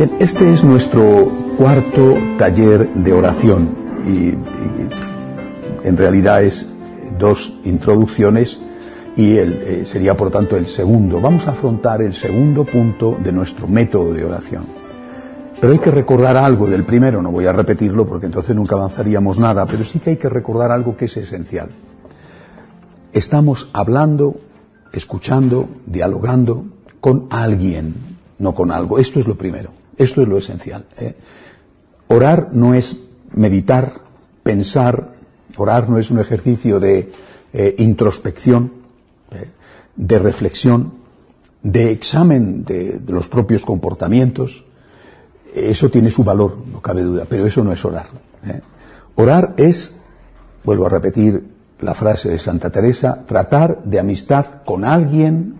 Bien, este es nuestro cuarto taller de oración y, en realidad es dos introducciones y eh, sería por tanto el segundo. Vamos a afrontar el segundo punto de nuestro método de oración. Pero hay que recordar algo del primero, no voy a repetirlo porque entonces nunca avanzaríamos nada, pero sí que hay que recordar algo que es esencial. Estamos hablando, escuchando, dialogando con alguien, no con algo. Esto es lo primero, esto es lo esencial. ¿eh? Orar no es meditar, pensar, orar no es un ejercicio de eh, introspección, eh, de reflexión, de examen de, los propios comportamientos, eso tiene su valor, no cabe duda, pero eso no es orar. Orar es, vuelvo a repetir la frase de Santa Teresa, tratar de amistad con alguien,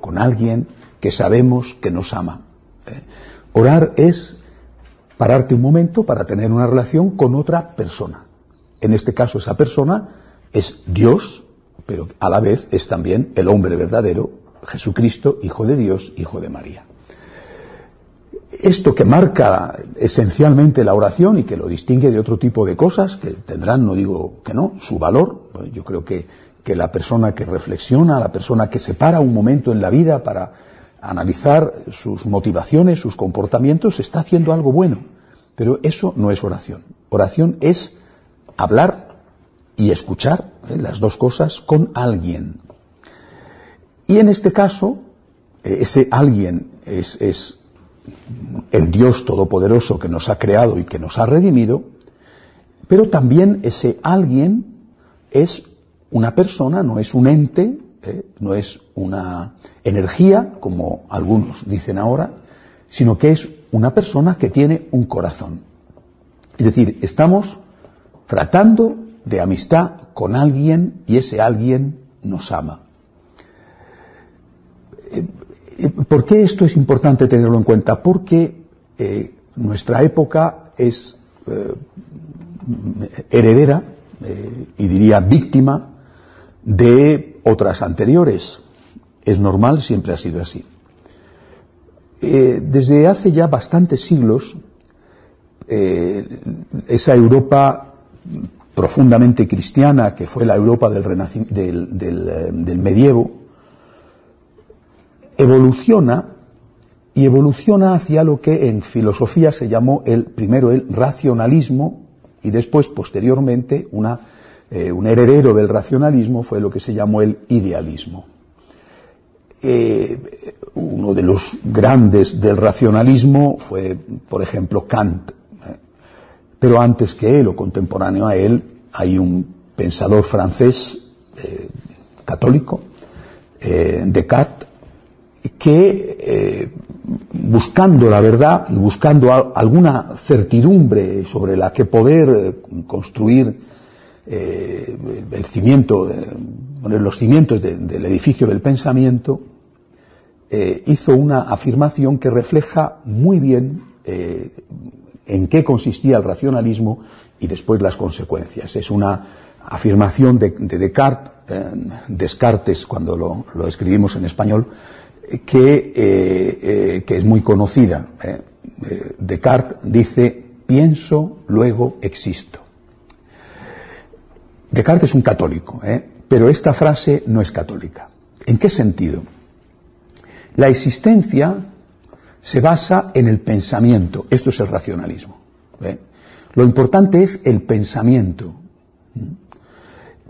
con alguien que sabemos que nos ama. Orar es pararte un momento para tener una relación con otra persona. En este caso esa persona es Dios, pero a la vez es también el hombre verdadero, Jesucristo, Hijo de Dios, Hijo de María esto que marca esencialmente la oración y que lo distingue de otro tipo de cosas que tendrán, no digo que no, su valor. Yo creo que, que la persona que reflexiona, la persona que se para un momento en la vida para analizar sus motivaciones, sus comportamientos, está haciendo algo bueno. Pero eso no es oración. Oración es hablar y escuchar ¿eh? las dos cosas con alguien. Y en este caso, ese alguien es el Dios Todopoderoso que nos ha creado y que nos ha redimido, pero también ese alguien es una persona, no es un ente, ¿eh? no es una energía, como algunos dicen ahora, sino que es una persona que tiene un corazón. Es decir, estamos tratando de amistad con alguien y ese alguien nos ama. ¿Por qué esto es importante tenerlo en cuenta? Porque eh, nuestra época es eh, heredera eh, y diría víctima de otras anteriores. Es normal, siempre ha sido así. desde hace ya bastantes siglos, esa Europa profundamente cristiana, que fue la Europa del, del, del, del medievo, evoluciona y evoluciona hacia lo que en filosofía se llamó el primero el racionalismo y después posteriormente una, eh, un heredero del racionalismo fue lo que se llamó el idealismo. Eh, uno de los grandes del racionalismo fue, por ejemplo, Kant. ¿eh? Pero antes que él o contemporáneo a él hay un pensador francés católico, Descartes, que buscando la verdad y buscando alguna certidumbre sobre la que poder construir eh, el cimiento, los cimientos de, del edificio del pensamiento, eh, hizo una afirmación que refleja muy bien eh, en qué consistía el racionalismo y después las consecuencias. Es una afirmación de, de Descartes, Descartes cuando lo, lo escribimos en español, que, que es muy conocida. Descartes dice, pienso, luego existo. Descartes es un católico, pero esta frase no es católica. ¿En qué sentido? La existencia se basa en el pensamiento. Esto es el racionalismo. Lo importante es el pensamiento.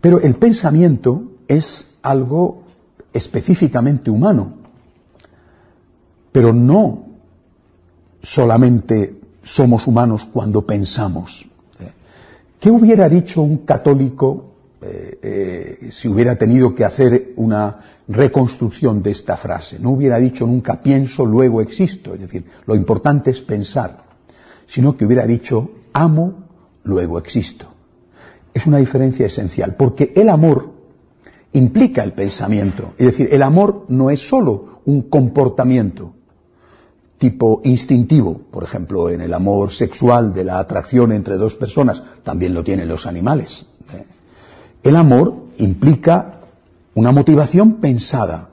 Pero el pensamiento es algo específicamente humano pero no solamente somos humanos cuando pensamos. ¿Qué hubiera dicho un católico eh, eh, si hubiera tenido que hacer una reconstrucción de esta frase? No hubiera dicho nunca pienso, luego existo. Es decir, lo importante es pensar, sino que hubiera dicho amo, luego existo. Es una diferencia esencial, porque el amor implica el pensamiento. Es decir, el amor no es solo un comportamiento, tipo instintivo, por ejemplo, en el amor sexual de la atracción entre dos personas, también lo tienen los animales. ¿eh? El amor implica una motivación pensada.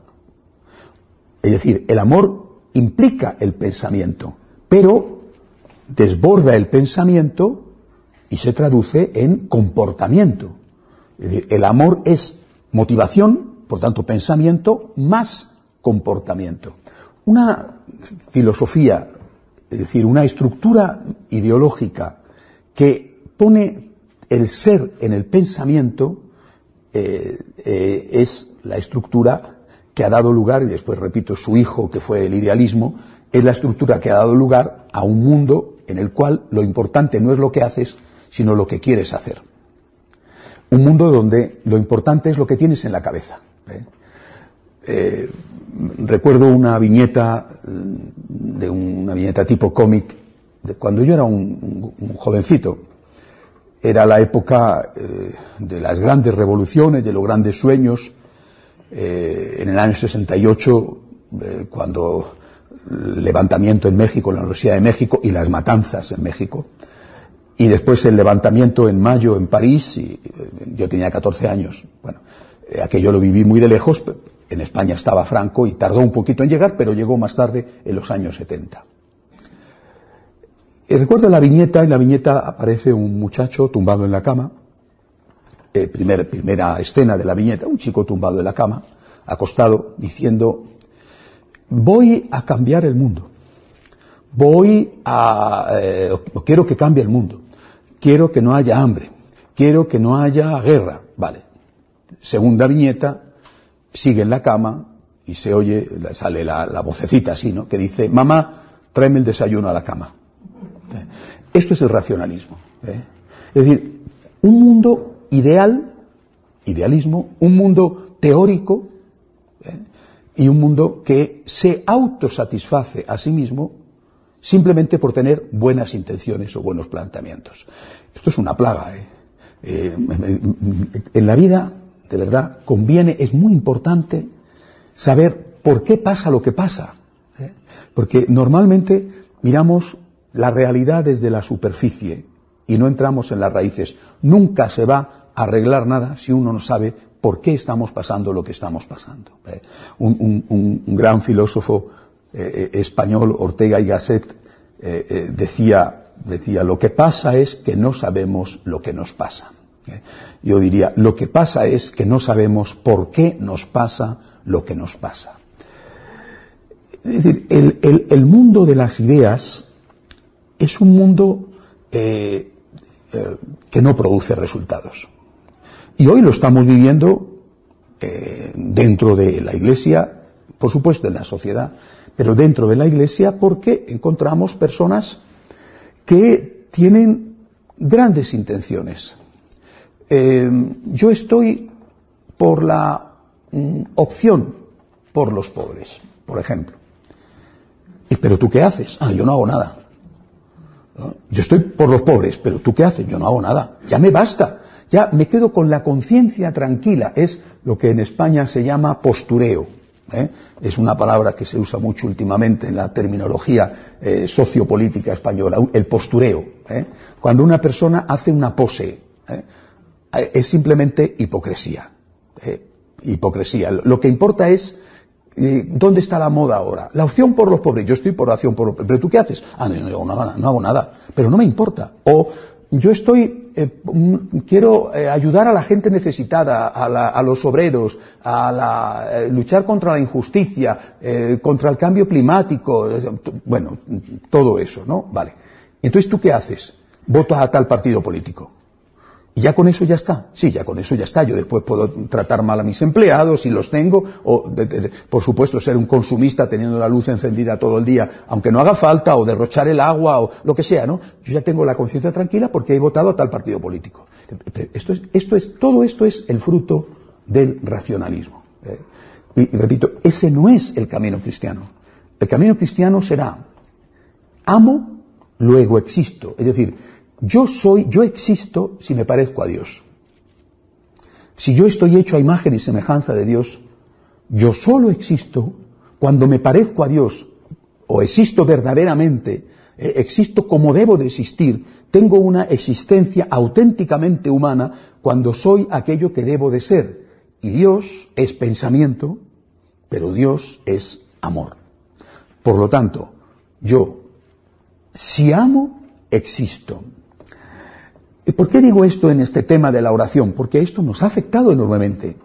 Es decir, el amor implica el pensamiento, pero desborda el pensamiento y se traduce en comportamiento. Es decir, el amor es motivación, por tanto pensamiento, más comportamiento. Una filosofía, es decir, una estructura ideológica que pone el ser en el pensamiento, eh, eh, es la estructura que ha dado lugar, y después repito, su hijo, que fue el idealismo, es la estructura que ha dado lugar a un mundo en el cual lo importante no es lo que haces, sino lo que quieres hacer. Un mundo donde lo importante es lo que tienes en la cabeza. ¿eh? Eh, recuerdo una viñeta, mm, de una viñeta tipo cómic, de cuando yo era un, jovencito. Era la época eh, de las grandes revoluciones, de los grandes sueños. en el año 68, cuando el levantamiento en México, la Universidad de México y las matanzas en México y después el levantamiento en mayo en París, y eh, yo tenía 14 años. Bueno, eh, aquello lo viví muy de lejos, en España estaba Franco y tardó un poquito en llegar, pero llegó más tarde en los años 70. Y recuerdo la viñeta, en la viñeta aparece un muchacho tumbado en la cama, eh, primera escena de la viñeta, un chico tumbado en la cama, acostado, diciendo, voy a cambiar el mundo, voy a, quiero que cambie el mundo quiero que no haya hambre, quiero que no haya guerra. Vale. Segunda viñeta, sigue en la cama y se oye, sale la, vocecita así, ¿no? Que dice, mamá, tráeme el desayuno a la cama. ¿Eh? Esto es el racionalismo. ¿eh? Es decir, un mundo ideal, idealismo, un mundo teórico ¿eh? y un mundo que se autosatisface a sí mismo simplemente por tener buenas intenciones o buenos planteamientos. Esto es una plaga. Eh, en la vida, de verdad, conviene, es muy importante saber por qué pasa lo que pasa. ¿eh? Porque normalmente miramos la realidad desde la superficie y no entramos en las raíces. Nunca se va a arreglar nada si uno no sabe por qué estamos pasando lo que estamos pasando. un gran filósofo eh, eh, español, Ortega y Gasset, eh, decía, decía, lo que pasa es que no sabemos lo que nos pasa. Yo diría, lo que pasa es que no sabemos por qué nos pasa lo que nos pasa. Es decir, el, mundo de las ideas es un mundo que no produce resultados. Y hoy lo estamos viviendo dentro de la Iglesia, por supuesto en la sociedad, pero dentro de la Iglesia porque encontramos personas que tienen grandes intenciones. Eh, yo estoy por la mm, opción por los pobres, por ejemplo. ¿Y, ¿Pero tú qué haces? Ah, yo no hago nada. Yo estoy por los pobres, pero tú qué haces? Yo no hago nada. Ya me basta. Ya me quedo con la conciencia tranquila. Es lo que en España se llama postureo. ¿eh? es una palabra que se usa mucho últimamente en la terminología eh, sociopolítica española, el postureo. ¿eh? Cuando una persona hace una pose, es simplemente hipocresía. hipocresía. Lo que importa es ¿Dónde está la moda ahora? La opción por los pobres. Yo estoy por la opción por los pobres. ¿Pero tú qué haces? Ah, no, no, no, no hago nada. Pero no me importa. O yo estoy, eh, mm, quiero eh, ayudar a la gente necesitada, a, los obreros, a eh, luchar contra la injusticia, contra el cambio climático, bueno, todo eso, ¿no? Vale. Entonces, ¿tú qué haces? Voto a tal partido político. Y ya con eso ya está. Sí, ya con eso ya está. Yo después puedo tratar mal a mis empleados si los tengo, o por supuesto ser un consumista teniendo la luz encendida todo el día, aunque no haga falta, o derrochar el agua, o lo que sea, ¿no? Yo ya tengo la conciencia tranquila porque he votado a tal partido político. Esto es, esto es, todo esto es el fruto del racionalismo. ¿eh? y repito, ese no es el camino cristiano. El camino cristiano será amo, luego existo. Es decir, yo soy, yo existo si me parezco a Dios. Si yo estoy hecho a imagen y semejanza de Dios, yo solo existo cuando me parezco a Dios o existo verdaderamente, eh, existo como debo de existir, tengo una existencia auténticamente humana cuando soy aquello que debo de ser. Y Dios es pensamiento, pero Dios es amor. Por lo tanto, yo Si amo, existo. ¿Y por qué digo esto en este tema de la oración? Porque esto nos ha afectado enormemente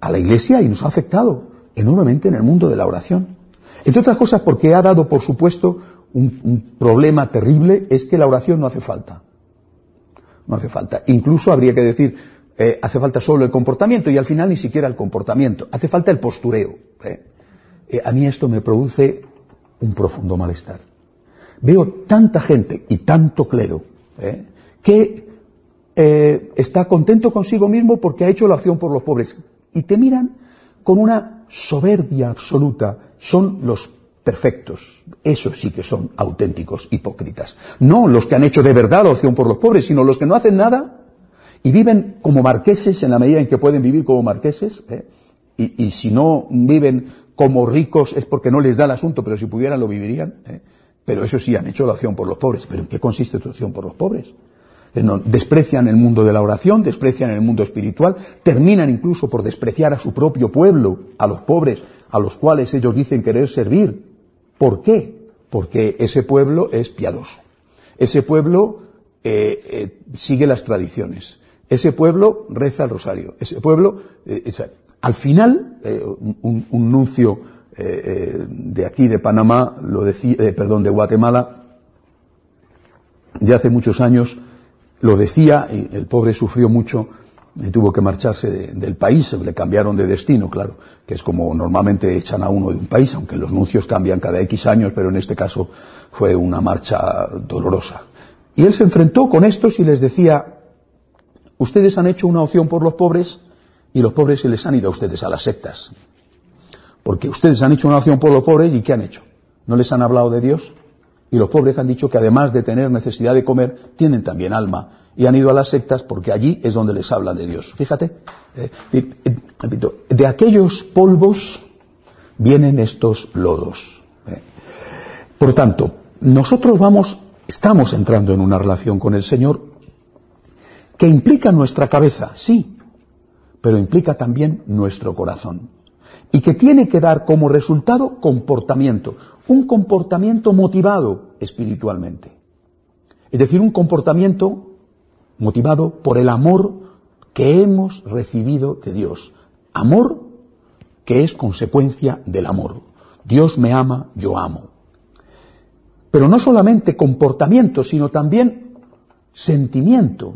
a la Iglesia y nos ha afectado enormemente en el mundo de la oración. Entre otras cosas porque ha dado, por supuesto, un, problema terrible, es que la oración no hace falta. No hace falta. Incluso habría que decir, eh, hace falta solo el comportamiento y al final ni siquiera el comportamiento. Hace falta el postureo. ¿eh? Eh, a mí esto me produce un profundo malestar. Veo tanta gente y tanto clero que está contento consigo mismo porque ha hecho la acción por los pobres y te miran con una soberbia absoluta. Son los perfectos. Esos sí que son auténticos hipócritas. No los que han hecho de verdad la opción por los pobres, sino los que no hacen nada y viven como marqueses en la medida en que pueden vivir como marqueses. ¿eh? Y, si no viven como ricos es porque no les da el asunto, pero si pudieran lo vivirían. ¿eh? Pero eso sí, han hecho la opción por los pobres. ¿Pero en qué consiste tu opción por los pobres? Eh, desprecian el mundo de la oración, desprecian el mundo espiritual, terminan incluso por despreciar a su propio pueblo, a los pobres, a los cuales ellos dicen querer servir. ¿Por qué? Porque ese pueblo es piadoso. Ese pueblo eh, eh, sigue las tradiciones. Ese pueblo reza el rosario. Ese pueblo, al final, un, un, nuncio de aquí de Panamá, lo decía, perdón, de Guatemala, de hace muchos años, lo decía, y el pobre sufrió mucho, y tuvo que marcharse del país, le cambiaron de destino, claro, que es como normalmente echan a uno de un país, aunque los nuncios cambian cada X años, pero en este caso fue una marcha dolorosa. Y él se enfrentó con estos y les decía, ustedes han hecho una opción por los pobres y los pobres se les han ido a ustedes a las sectas. Porque ustedes han hecho una opción por los pobres y ¿qué han hecho? ¿No les han hablado de Dios? Y los pobres han dicho que además de tener necesidad de comer, tienen también alma. Y han ido a las sectas porque allí es donde les hablan de Dios. Fíjate, eh, eh, de aquellos polvos vienen estos lodos. Eh. Por tanto, nosotros vamos, estamos entrando en una relación con el Señor que implica nuestra cabeza, sí, pero implica también nuestro corazón y que tiene que dar como resultado comportamiento, un comportamiento motivado espiritualmente. Es decir, un comportamiento motivado por el amor que hemos recibido de Dios. Amor que es consecuencia del amor. Dios me ama, yo amo. Pero no solamente comportamiento, sino también sentimiento.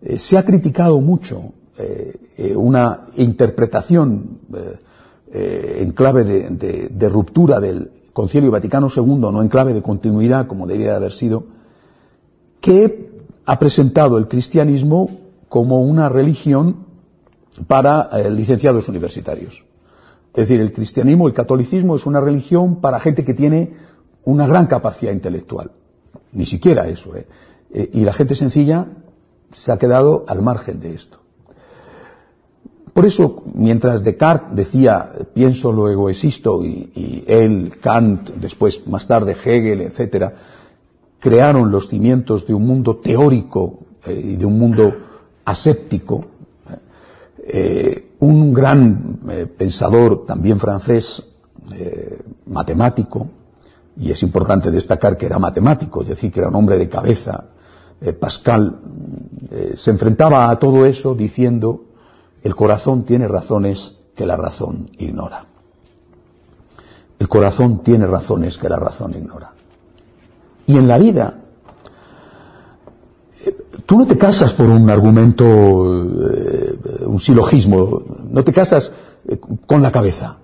Eh, se ha criticado mucho eh, eh, una interpretación eh, en clave de, ruptura del Concilio Vaticano II, no en clave de continuidad como debería haber sido, que ha presentado el cristianismo como una religión para licenciados universitarios. Es decir, el cristianismo, el catolicismo es una religión para gente que tiene una gran capacidad intelectual. Ni siquiera eso. y la gente sencilla se ha quedado al margen de esto. Por eso, mientras Descartes decía, pienso, luego existo, y, él, Kant, después, más tarde, Hegel, etc., crearon los cimientos de un mundo teórico eh, y de un mundo aséptico, eh, un gran eh, pensador, también francés, matemático, y es importante destacar que era matemático, es decir, que era un hombre de cabeza, Pascal, se enfrentaba a todo eso diciendo el corazón tiene razones que la razón ignora. El corazón tiene razones que la razón ignora. Y en la vida, eh, tú no te casas por un argumento, eh, un silogismo, no te casas eh, con la cabeza.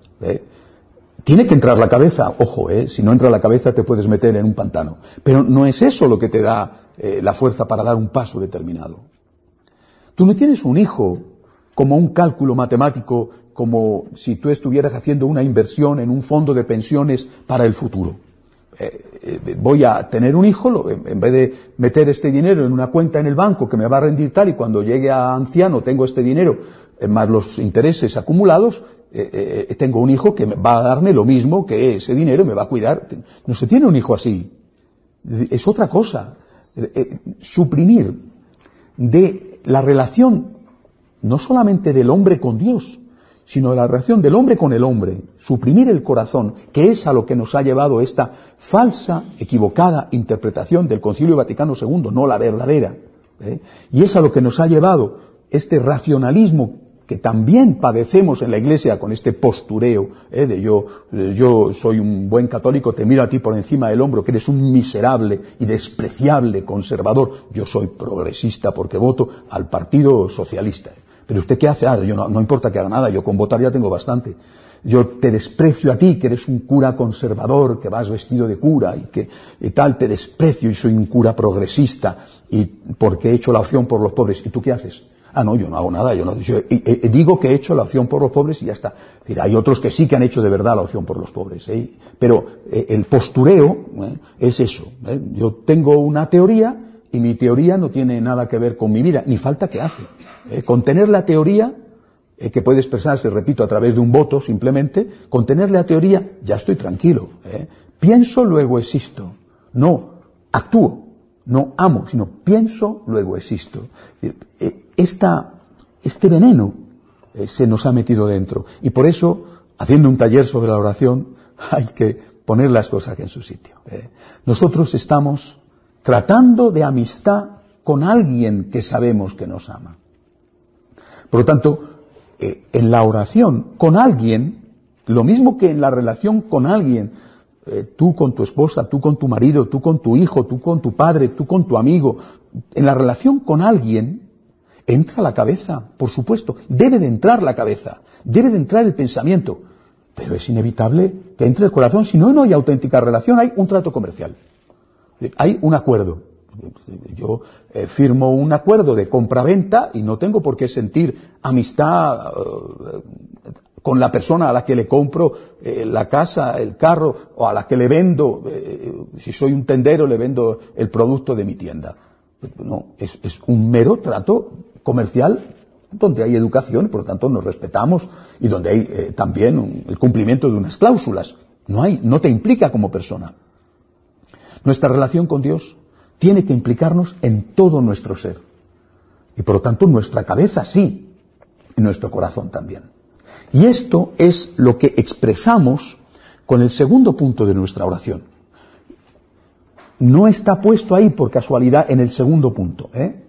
Tiene que entrar la cabeza, ojo, si no entra la cabeza te puedes meter en un pantano. Pero no es eso lo que te da la fuerza para dar un paso determinado. Tú no tienes un hijo como un cálculo matemático, como si tú estuvieras haciendo una inversión en un fondo de pensiones para el futuro. Eh, eh, voy a tener un hijo, en vez de meter este dinero en una cuenta en el banco que me va a rendir tal y cuando llegue a anciano tengo este dinero eh, más los intereses acumulados, tengo un hijo que va a darme lo mismo que ese dinero me va a cuidar. No se tiene un hijo así. Es otra cosa. suprimir de la relación no solamente del hombre con Dios, sino de la relación del hombre con el hombre, suprimir el corazón, que es a lo que nos ha llevado esta falsa, equivocada interpretación del Concilio Vaticano II, no la verdadera. ¿eh? Y es a lo que nos ha llevado este racionalismo que también padecemos en la iglesia con este postureo ¿eh? de yo, yo soy un buen católico, te miro a ti por encima del hombro, que eres un miserable y despreciable conservador. Yo soy progresista porque voto al Partido Socialista. Pero usted qué hace? Ah, yo no, no importa que haga nada, yo con votar ya tengo bastante. Yo te desprecio a ti, que eres un cura conservador, que vas vestido de cura y que y tal, te desprecio y soy un cura progresista y porque he hecho la opción por los pobres. ¿Y tú qué haces? Ah, no, yo no hago nada, yo no, yo, digo que he hecho la opción por los pobres y ya está. Hay otros que sí que han hecho de verdad la opción por los pobres, ¿eh? pero eh, el postureo ¿eh? es eso. ¿eh? Yo tengo una teoría y mi teoría no tiene nada que ver con mi vida, ni falta que hace. Eh, contener la teoría, eh, que puede expresarse, repito, a través de un voto simplemente, contener la teoría, ya estoy tranquilo. Eh. Pienso, luego existo. No actúo, no amo, sino pienso, luego existo. Esta, este veneno se nos ha metido dentro. Y por eso, haciendo un taller sobre la oración, hay que poner las cosas en su sitio. Nosotros estamos tratando de amistad con alguien que sabemos que nos ama. Por lo tanto, eh, en la oración con alguien, lo mismo que en la relación con alguien, eh, tú con tu esposa, tú con tu marido, tú con tu hijo, tú con tu padre, tú con tu amigo, en la relación con alguien, entra la cabeza, por supuesto, debe de entrar la cabeza, debe de entrar el pensamiento, pero es inevitable que entre el corazón, si no, no hay auténtica relación, hay un trato comercial, hay un acuerdo. Yo eh, firmo un acuerdo de compra-venta y no tengo por qué sentir amistad eh, con la persona a la que le compro eh, la casa, el carro o a la que le vendo, si soy un tendero le vendo el producto de mi tienda. No, es, es un mero trato comercial donde hay educación, por lo tanto nos respetamos y donde hay también el cumplimiento de unas cláusulas. No hay, no te implica como persona. Nuestra relación con Dios tiene que implicarnos en todo nuestro ser. Y por lo tanto nuestra cabeza sí, y nuestro corazón también. Y esto es lo que expresamos con el segundo punto de nuestra oración. No está puesto ahí por casualidad en el segundo punto. ¿eh?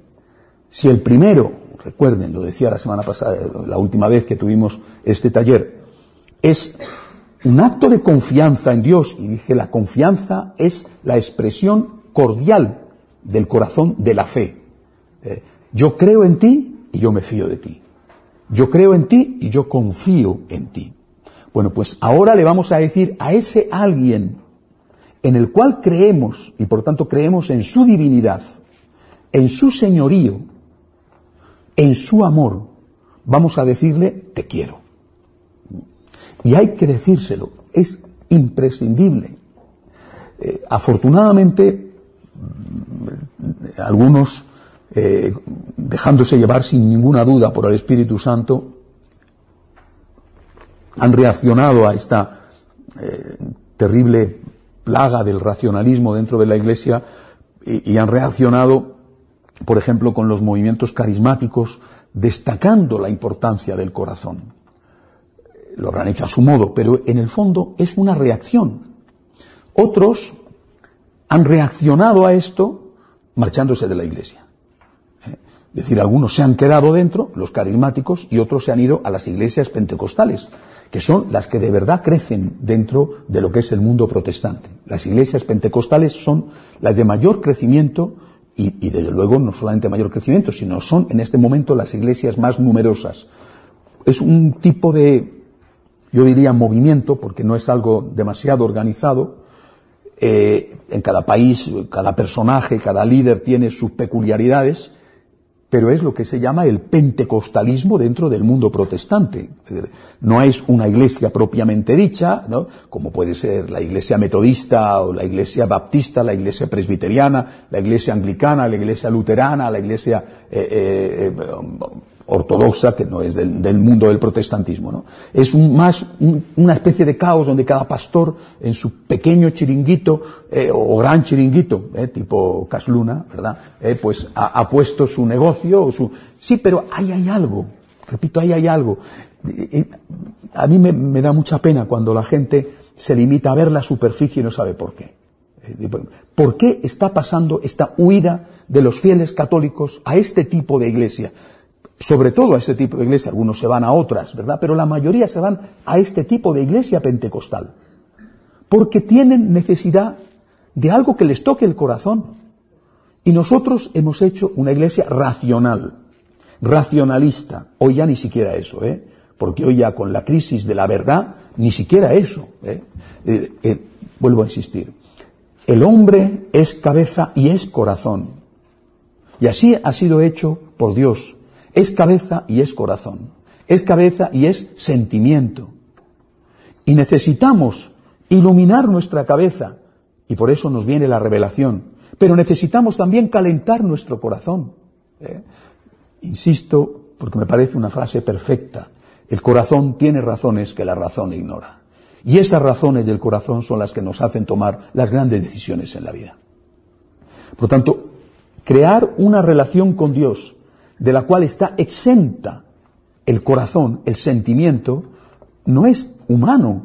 Si el primero, recuerden, lo decía la semana pasada, la última vez que tuvimos este taller, es un acto de confianza en Dios, y dije, la confianza es la expresión cordial del corazón de la fe. Eh, yo creo en ti y yo me fío de ti. Yo creo en ti y yo confío en ti. Bueno, pues ahora le vamos a decir a ese alguien en el cual creemos y por tanto creemos en su divinidad, en su señorío, en su amor, vamos a decirle te quiero. Y hay que decírselo, es imprescindible. Eh, afortunadamente, algunos, eh, dejándose llevar sin ninguna duda por el Espíritu Santo, han reaccionado a esta eh, terrible plaga del racionalismo dentro de la Iglesia y han reaccionado, por ejemplo, con los movimientos carismáticos, destacando la importancia del corazón. Lo habrán hecho a su modo, pero en el fondo es una reacción. Otros han reaccionado a esto marchándose de la iglesia. ¿Eh? Es decir, algunos se han quedado dentro, los carismáticos, y otros se han ido a las iglesias pentecostales, que son las que de verdad crecen dentro de lo que es el mundo protestante. Las iglesias pentecostales son las de mayor crecimiento y, y desde luego no solamente mayor crecimiento, sino son en este momento las iglesias más numerosas. Es un tipo de, yo diría movimiento, porque no es algo demasiado organizado, eh, en cada país, cada personaje, cada líder tiene sus peculiaridades, pero es lo que se llama el pentecostalismo dentro del mundo protestante. No es una iglesia propiamente dicha, ¿no? como puede ser la iglesia metodista o la iglesia baptista, la iglesia presbiteriana, la iglesia anglicana, la iglesia luterana, la iglesia eh, eh, ortodoxa, que no es del, mundo del protestantismo. ¿no? Es un, más una especie de caos donde cada pastor en su pequeño chiringuito eh, o gran chiringuito, eh, tipo Casluna, ¿verdad? Eh, pues ha, puesto su negocio, su... sí, pero ahí hay algo repito, ahí hay algo. A mí me, da mucha pena cuando la gente se limita a ver la superficie y no sabe por qué. ¿Por qué está pasando esta huida de los fieles católicos a este tipo de iglesia? Sobre todo a este tipo de iglesia, algunos se van a otras, ¿verdad? Pero la mayoría se van a este tipo de iglesia pentecostal. Porque tienen necesidad de algo que les toque el corazón. Y nosotros hemos hecho una iglesia racional, racionalista. Hoy ya ni siquiera eso, ¿eh? Porque hoy ya con la crisis de la verdad, ni siquiera eso. ¿eh? Eh, eh, vuelvo a insistir. El hombre es cabeza y es corazón. Y así ha sido hecho por Dios. Es cabeza y es corazón. Es cabeza y es sentimiento. Y necesitamos iluminar nuestra cabeza. Y por eso nos viene la revelación. Pero necesitamos también calentar nuestro corazón. ¿eh? Insisto, porque me parece una frase perfecta. El corazón tiene razones que la razón ignora. Y esas razones del corazón son las que nos hacen tomar las grandes decisiones en la vida. Por lo tanto, crear una relación con Dios de la cual está exenta el corazón, el sentimiento, no es humano.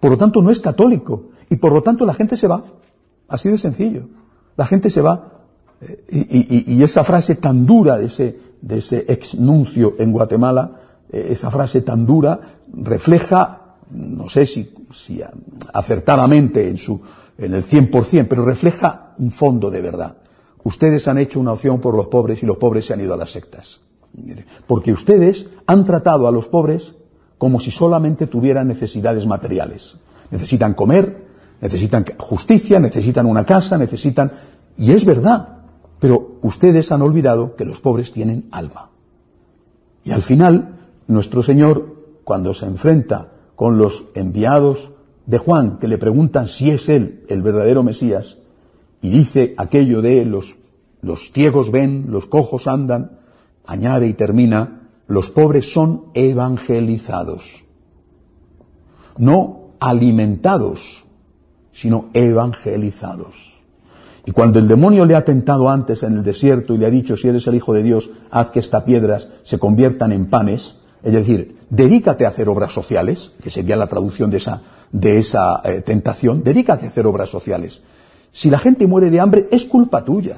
Por lo tanto, no es católico. Y por lo tanto, la gente se va. Así de sencillo. La gente se va. Eh, y, esa frase tan dura de ese, de ese en Guatemala, eh, esa frase tan dura, refleja, no sé si, si acertadamente en, su, en el 100%, pero refleja un fondo de verdad. Ustedes han hecho una opción por los pobres y los pobres se han ido a las sectas. Porque ustedes han tratado a los pobres como si solamente tuvieran necesidades materiales. Necesitan comer, necesitan justicia, necesitan una casa, necesitan... Y es verdad, pero ustedes han olvidado que los pobres tienen alma. Y al final, nuestro Señor, cuando se enfrenta con los enviados de Juan, que le preguntan si es Él el verdadero Mesías, y dice aquello de los, los ciegos ven, los cojos andan, añade y termina, los pobres son evangelizados. No alimentados, sino evangelizados. Y cuando el demonio le ha tentado antes en el desierto y le ha dicho, si eres el Hijo de Dios, haz que estas piedras se conviertan en panes, es decir, dedícate a hacer obras sociales, que sería la traducción de esa, de esa eh, tentación, dedícate a hacer obras sociales. Si la gente muere de hambre, es culpa tuya.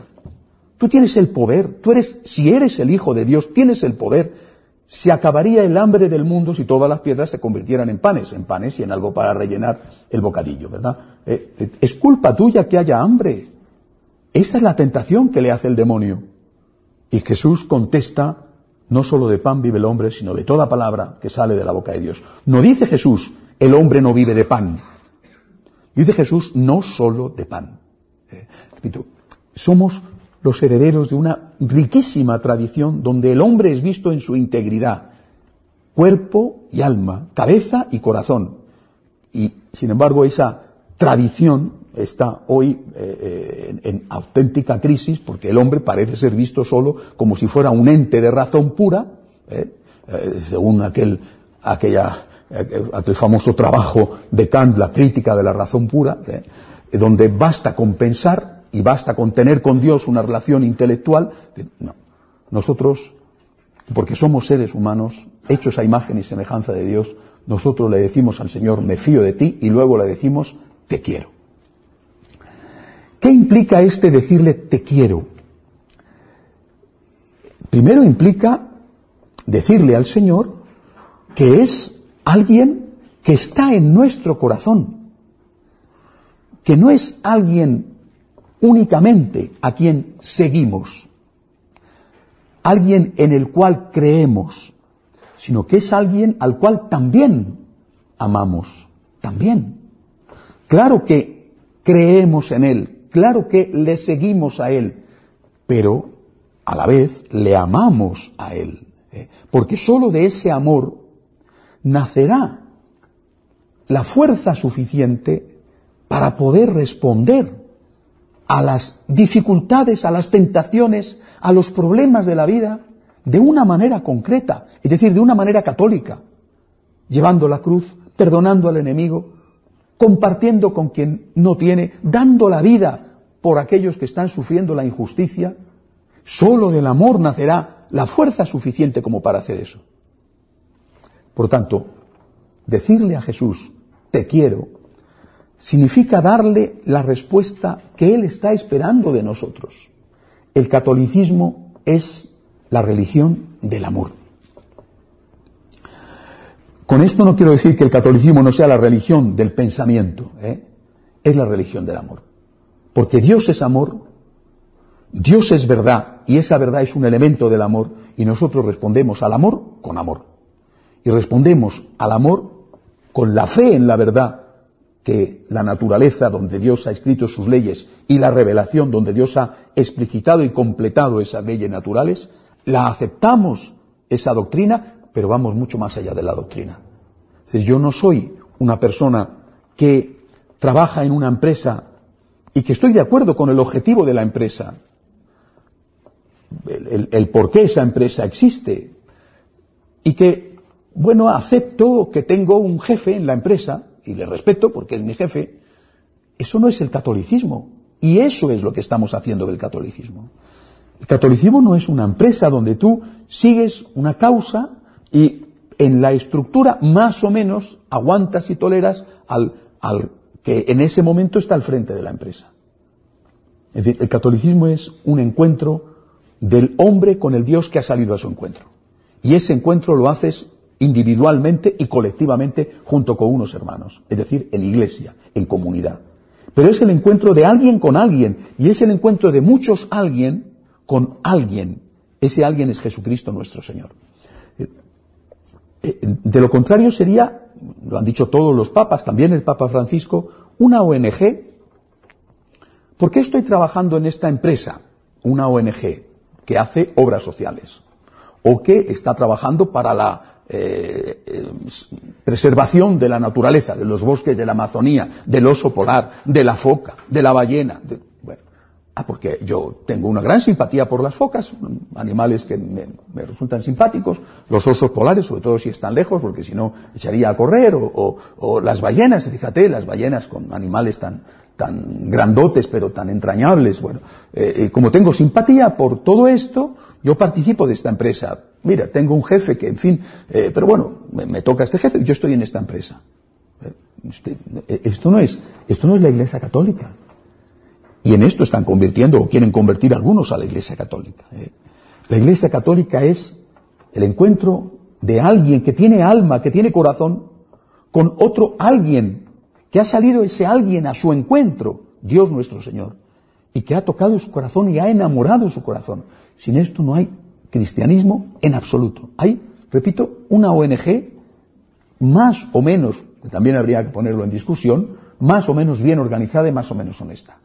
Tú tienes el poder, tú eres, si eres el Hijo de Dios, tienes el poder se acabaría el hambre del mundo si todas las piedras se convirtieran en panes, en panes y en algo para rellenar el bocadillo, ¿verdad? Eh, eh, es culpa tuya que haya hambre. Esa es la tentación que le hace el demonio. Y Jesús contesta, no solo de pan vive el hombre, sino de toda palabra que sale de la boca de Dios. No dice Jesús, el hombre no vive de pan. Dice Jesús, no solo de pan. Eh, repito, somos los herederos de una riquísima tradición donde el hombre es visto en su integridad, cuerpo y alma, cabeza y corazón. Y, sin embargo, esa tradición está hoy eh, eh, en, auténtica crisis porque el hombre parece ser visto solo como si fuera un ente de razón pura, según aquel, aquella, aquel famoso trabajo de Kant, la crítica de la razón pura, donde basta con pensar y basta con tener con Dios una relación intelectual. No. Nosotros, porque somos seres humanos, hechos a imagen y semejanza de Dios, nosotros le decimos al Señor, me fío de ti, y luego le decimos, te quiero. ¿Qué implica este decirle te quiero? Primero implica decirle al Señor que es alguien que está en nuestro corazón, que no es alguien únicamente a quien seguimos, alguien en el cual creemos, sino que es alguien al cual también amamos, también. Claro que creemos en Él, claro que le seguimos a Él, pero a la vez le amamos a Él, ¿eh? porque sólo de ese amor nacerá la fuerza suficiente para poder responder a las dificultades, a las tentaciones, a los problemas de la vida de una manera concreta, es decir, de una manera católica, llevando la cruz, perdonando al enemigo, compartiendo con quien no tiene, dando la vida por aquellos que están sufriendo la injusticia. Solo del amor nacerá la fuerza suficiente como para hacer eso. Por tanto, decirle a Jesús, te quiero, significa darle la respuesta que Él está esperando de nosotros. El catolicismo es la religión del amor. Con esto no quiero decir que el catolicismo no sea la religión del pensamiento, ¿eh? es la religión del amor. Porque Dios es amor, Dios es verdad, y esa verdad es un elemento del amor, y nosotros respondemos al amor con amor. Y respondemos al amor con la fe en la verdad que la naturaleza donde Dios ha escrito sus leyes y la revelación donde Dios ha explicitado y completado esas leyes naturales, la aceptamos esa doctrina, pero vamos mucho más allá de la doctrina. Yo no soy una persona que trabaja en una empresa y que estoy de acuerdo con el objetivo de la empresa, el por qué esa empresa existe, y que, bueno, acepto que tengo un jefe en la empresa, y le respeto porque es mi jefe, eso no es el catolicismo. Y eso es lo que estamos haciendo del catolicismo. El catolicismo no es una empresa donde tú sigues una causa y en la estructura más o menos aguantas y toleras al, al que en ese momento está al frente de la empresa. Es decir, el catolicismo es un encuentro del hombre con el Dios que ha salido a su encuentro. Y ese encuentro lo haces individualmente y colectivamente junto con unos hermanos, es decir, en iglesia, en comunidad. Pero es el encuentro de alguien con alguien y es el encuentro de muchos alguien con alguien. Ese alguien es Jesucristo nuestro Señor. Eh, eh, de lo contrario sería, lo han dicho todos los papas, también el Papa Francisco, una ONG. ¿Por qué estoy trabajando en esta empresa? Una ONG que hace obras sociales o que está trabajando para la eh, eh, preservación de la naturaleza, de los bosques de la Amazonía, del oso polar, de la foca, de la ballena. bueno, ah, porque yo tengo una gran simpatía por las focas, animales que me, resultan simpáticos, los osos polares, sobre todo si están lejos, porque si no echaría a correr, o, las ballenas, fíjate, las ballenas con animales tan, tan grandotes pero tan entrañables. Bueno, eh, como tengo simpatía por todo esto, yo participo de esta empresa. Mira, tengo un jefe que, en fin, eh, pero bueno, me, toca este jefe, yo estoy en esta empresa. Eh, este, eh, esto no es, esto no es la Iglesia Católica. Y en esto están convirtiendo o quieren convertir algunos a la Iglesia Católica. La Iglesia Católica es el encuentro de alguien que tiene alma, que tiene corazón, con otro alguien, que ha salido ese alguien a su encuentro, Dios nuestro Señor, y que ha tocado su corazón y ha enamorado su corazón. Sin esto no hay cristianismo en absoluto. Hay, repito, una ONG más o menos, que también habría que ponerlo en discusión, más o menos bien organizada y más o menos honesta.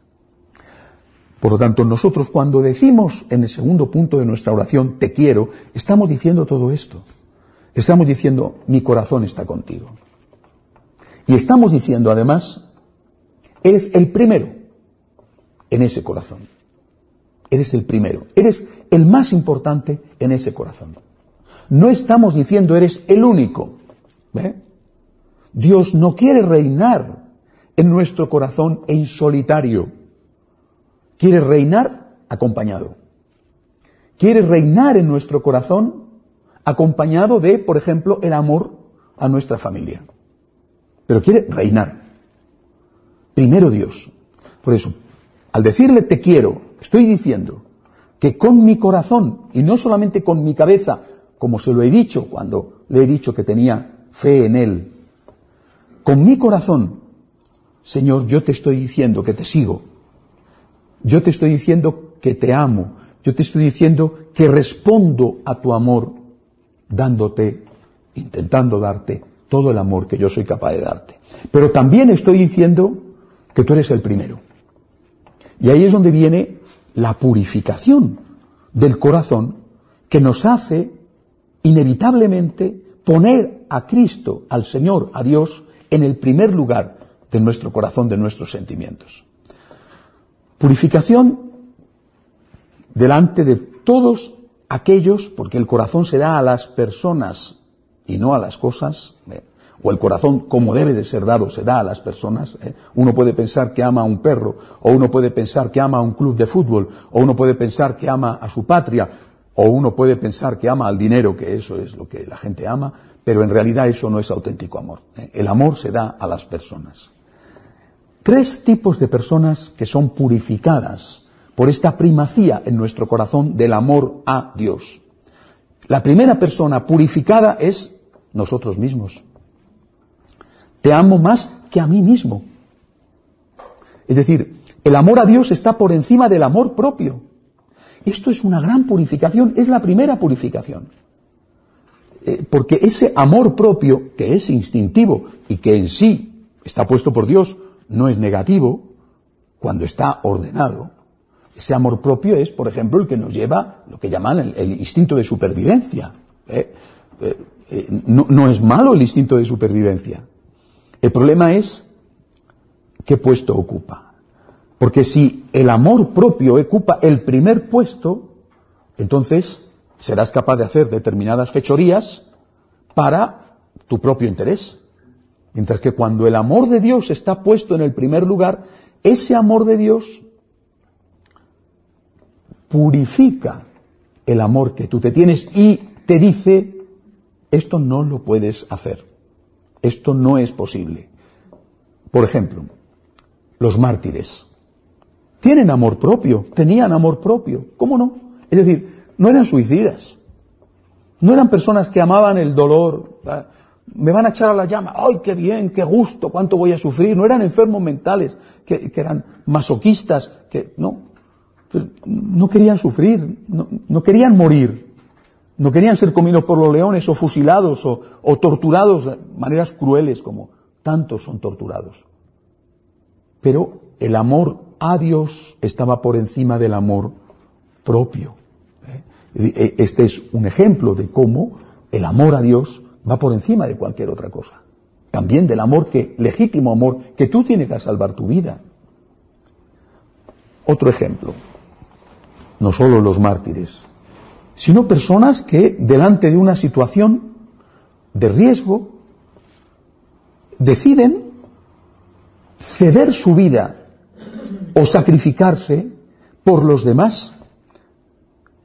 Por lo tanto, nosotros cuando decimos en el segundo punto de nuestra oración, te quiero, estamos diciendo todo esto. Estamos diciendo, mi corazón está contigo. Y estamos diciendo además, eres el primero en ese corazón. Eres el primero, eres el más importante en ese corazón. No estamos diciendo eres el único. Dios no quiere reinar en nuestro corazón en solitario. Quiere reinar acompañado. Quiere reinar en nuestro corazón acompañado de, por ejemplo, el amor a nuestra familia. Pero quiere reinar. Primero Dios. Por eso, al decirle te quiero, estoy diciendo que con mi corazón y no solamente con mi cabeza, como se lo he dicho cuando le he dicho que tenía fe en Él, con mi corazón, Señor, yo te estoy diciendo que te sigo, yo te estoy diciendo que te amo, yo te estoy diciendo que respondo a tu amor dándote, intentando darte todo el amor que yo soy capaz de darte. Pero también estoy diciendo que tú eres el primero. Y ahí es donde viene la purificación del corazón que nos hace inevitablemente poner a Cristo, al Señor, a Dios, en el primer lugar de nuestro corazón, de nuestros sentimientos. Purificación delante de todos aquellos, porque el corazón se da a las personas y no a las cosas, eh, o el corazón como debe de ser dado se da a las personas. ¿eh? Uno puede pensar que ama a un perro, o uno puede pensar que ama a un club de fútbol, o uno puede pensar que ama a su patria, o uno puede pensar que ama al dinero, que eso es lo que la gente ama, pero en realidad eso no es auténtico amor. ¿eh? El amor se da a las personas. Tres tipos de personas que son purificadas por esta primacía en nuestro corazón del amor a Dios. La primera persona purificada es nosotros mismos. Te amo más que a mí mismo. Es decir, el amor a Dios está por encima del amor propio. Esto es una gran purificación, es la primera purificación. Eh, porque ese amor propio, que es instintivo y que en sí está puesto por Dios, no es negativo, cuando está ordenado. Ese amor propio es, por ejemplo, el que nos lleva lo que llaman el, instinto de supervivencia. ¿eh? Eh, no, no es malo el instinto de supervivencia. El problema es qué puesto ocupa. Porque si el amor propio ocupa el primer puesto, entonces serás capaz de hacer determinadas fechorías para tu propio interés. Mientras que cuando el amor de Dios está puesto en el primer lugar, ese amor de Dios purifica el amor que tú te tienes y te dice, esto no lo puedes hacer, esto no es posible. Por ejemplo, los mártires. Tienen amor propio, tenían amor propio, ¿cómo no? Es decir, no eran suicidas, no eran personas que amaban el dolor, me van a echar a la llama, ¡ay, qué bien, qué gusto, cuánto voy a sufrir! No eran enfermos mentales, que, eran masoquistas, que no, no querían sufrir, no, querían morir, no querían ser comidos por los leones o fusilados o, torturados de maneras crueles como tantos son torturados. Pero el amor a Dios estaba por encima del amor propio. ¿eh? E, este es un ejemplo de cómo el amor a Dios va por encima de cualquier otra cosa. También del amor que, legítimo amor, que tú tienes que salvar tu vida. Otro ejemplo, no solo los mártires, sino personas que delante de una situación de riesgo deciden ceder su vida o sacrificarse por los demás,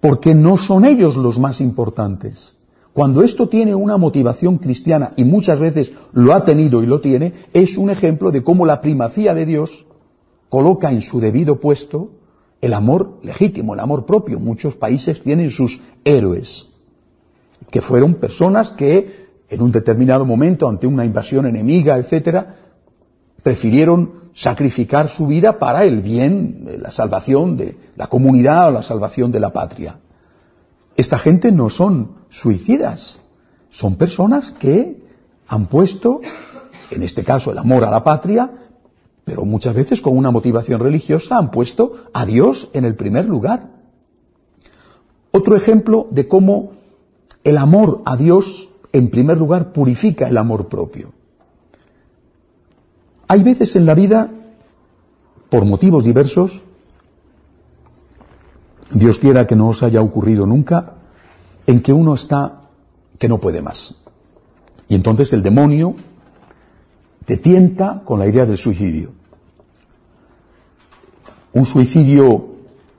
porque no son ellos los más importantes. Cuando esto tiene una motivación cristiana, y muchas veces lo ha tenido y lo tiene, es un ejemplo de cómo la primacía de Dios coloca en su debido puesto el amor legítimo, el amor propio. Muchos países tienen sus héroes, que fueron personas que en un determinado momento, ante una invasión enemiga, etcétera, prefirieron sacrificar su vida para el bien, la salvación de la comunidad o la salvación de la patria. Esta gente no son suicidas, son personas que han puesto, en este caso el amor a la patria, pero muchas veces con una motivación religiosa han puesto a Dios en el primer lugar. Otro ejemplo de cómo el amor a Dios en primer lugar purifica el amor propio. Hay veces en la vida, por motivos diversos, Dios quiera que no os haya ocurrido nunca, en que uno está que no puede más. Y entonces el demonio te tienta con la idea del suicidio. Un suicidio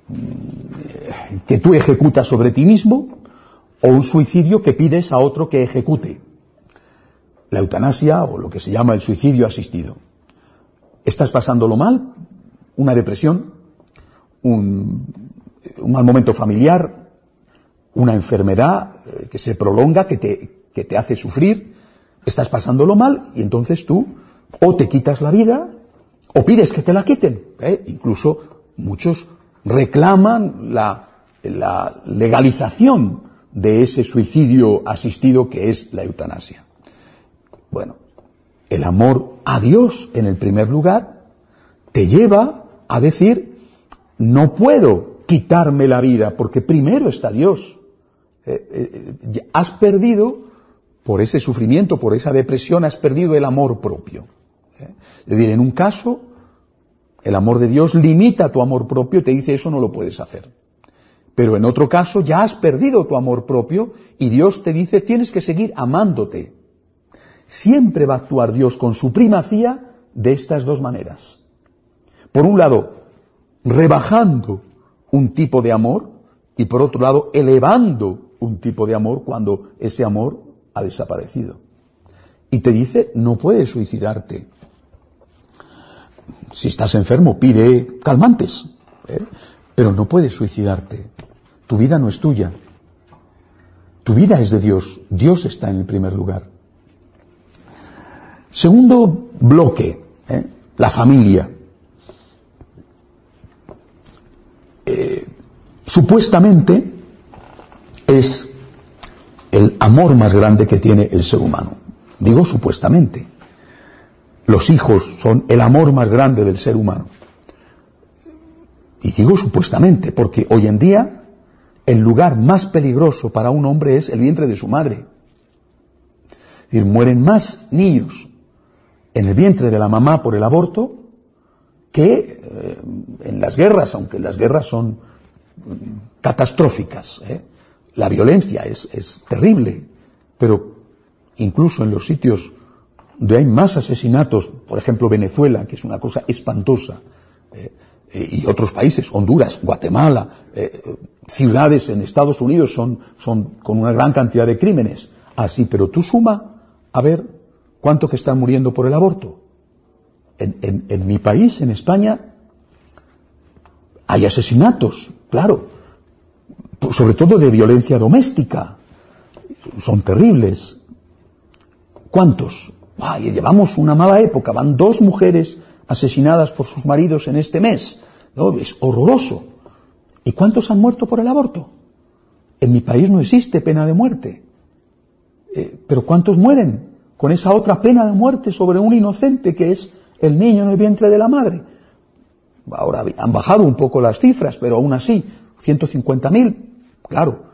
mm, que tú ejecutas sobre ti mismo o un suicidio que pides a otro que ejecute. La eutanasia o lo que se llama el suicidio asistido. Estás pasándolo mal, una depresión, un, mal momento familiar, una enfermedad eh, que se prolonga, que te, que te hace sufrir, estás pasándolo mal y entonces tú o te quitas la vida o pides que te la quiten. ¿eh? Incluso muchos reclaman la, legalización de ese suicidio asistido que es la eutanasia. Bueno, el amor a Dios en el primer lugar te lleva a decir, no puedo quitarme la vida porque primero está Dios. Eh, eh, has perdido, por ese sufrimiento, por esa depresión, has perdido el amor propio. ¿eh? Es decir, en un caso, el amor de Dios limita tu amor propio y te dice eso no lo puedes hacer. Pero en otro caso ya has perdido tu amor propio y Dios te dice tienes que seguir amándote. Siempre va a actuar Dios con su primacía de estas dos maneras. Por un lado, rebajando un tipo de amor y por otro lado, elevando un tipo de amor cuando ese amor ha desaparecido. Y te dice, no puedes suicidarte. Si estás enfermo, pide calmantes, ¿eh? pero no puedes suicidarte. Tu vida no es tuya. Tu vida es de Dios. Dios está en el primer lugar. Segundo bloque, ¿eh? la familia. Eh, supuestamente es el amor más grande que tiene el ser humano. Digo supuestamente. Los hijos son el amor más grande del ser humano. Y digo supuestamente, porque hoy en día el lugar más peligroso para un hombre es el vientre de su madre. Es decir, mueren más niños en el vientre de la mamá por el aborto que eh, en las guerras, aunque las guerras son mm, catastróficas. ¿eh? La violencia es, es terrible, pero incluso en los sitios donde hay más asesinatos, por ejemplo Venezuela, que es una cosa espantosa, eh, y otros países, Honduras, Guatemala, ciudades en Estados Unidos son, son con una gran cantidad de crímenes. Así, ah, pero tú suma a ver cuántos que están muriendo por el aborto. En, en mi país, en España, hay asesinatos, claro, sobre todo de violencia doméstica. Son terribles. ¿Cuántos? Ay, llevamos una mala época. Van dos mujeres asesinadas por sus maridos en este mes. ¿no? Es horroroso. ¿Y cuántos han muerto por el aborto? En mi país no existe pena de muerte. Eh, pero ¿cuántos mueren con esa otra pena de muerte sobre un inocente que es el niño en el vientre de la madre? Ahora han bajado un poco las cifras, pero aún así, 150.000. Claro,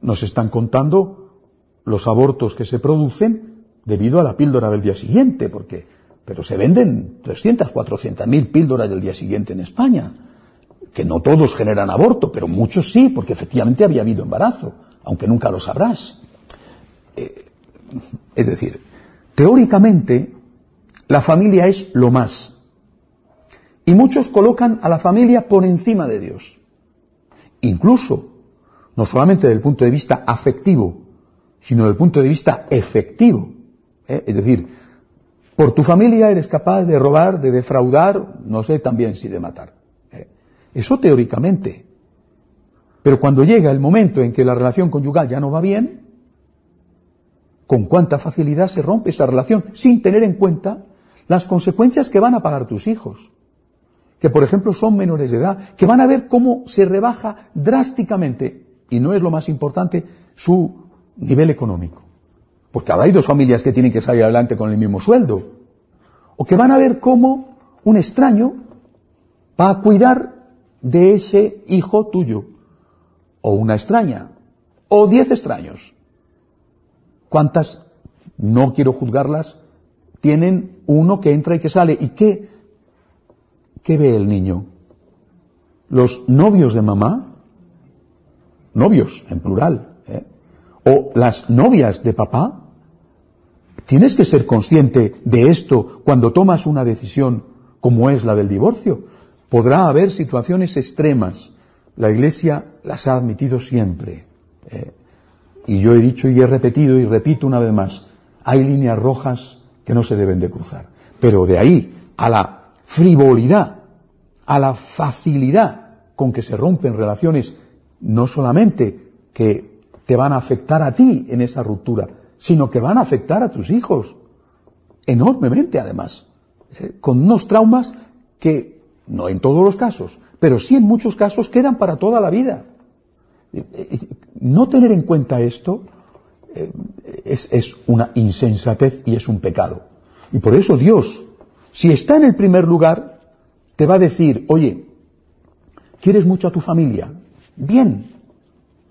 nos están contando los abortos que se producen debido a la píldora del día siguiente, porque, pero se venden 300, 400.000 píldoras del día siguiente en España que no todos generan aborto, pero muchos sí, porque efectivamente había habido embarazo, aunque nunca lo sabrás. Eh, es decir, teóricamente la familia es lo más. Y muchos colocan a la familia por encima de Dios. Incluso, no solamente desde el punto de vista afectivo, sino desde el punto de vista efectivo. ¿eh? Es decir, por tu familia eres capaz de robar, de defraudar, no sé también si de matar. Eso teóricamente. Pero cuando llega el momento en que la relación conyugal ya no va bien, con cuánta facilidad se rompe esa relación sin tener en cuenta las consecuencias que van a pagar tus hijos, que por ejemplo son menores de edad, que van a ver cómo se rebaja drásticamente, y no es lo más importante, su nivel económico. Porque ahora hay dos familias que tienen que salir adelante con el mismo sueldo. O que van a ver cómo un extraño va a cuidar de ese hijo tuyo, o una extraña, o diez extraños. ¿Cuántas, no quiero juzgarlas, tienen uno que entra y que sale? ¿Y qué, qué ve el niño? Los novios de mamá, novios en plural, ¿eh? o las novias de papá, tienes que ser consciente de esto cuando tomas una decisión como es la del divorcio. Podrá haber situaciones extremas. La Iglesia las ha admitido siempre. ¿eh? y yo he dicho y he repetido y repito una vez más, hay líneas rojas que no se deben de cruzar. Pero de ahí a la frivolidad, a la facilidad con que se rompen relaciones, no solamente que te van a afectar a ti en esa ruptura, sino que van a afectar a tus hijos, enormemente además, ¿eh? con unos traumas que no en todos los casos, pero sí en muchos casos quedan para toda la vida. No tener en cuenta esto eh, es, una insensatez y es un pecado. Y por eso Dios, si está en el primer lugar, te va a decir, oye, ¿quieres mucho a tu familia? Bien,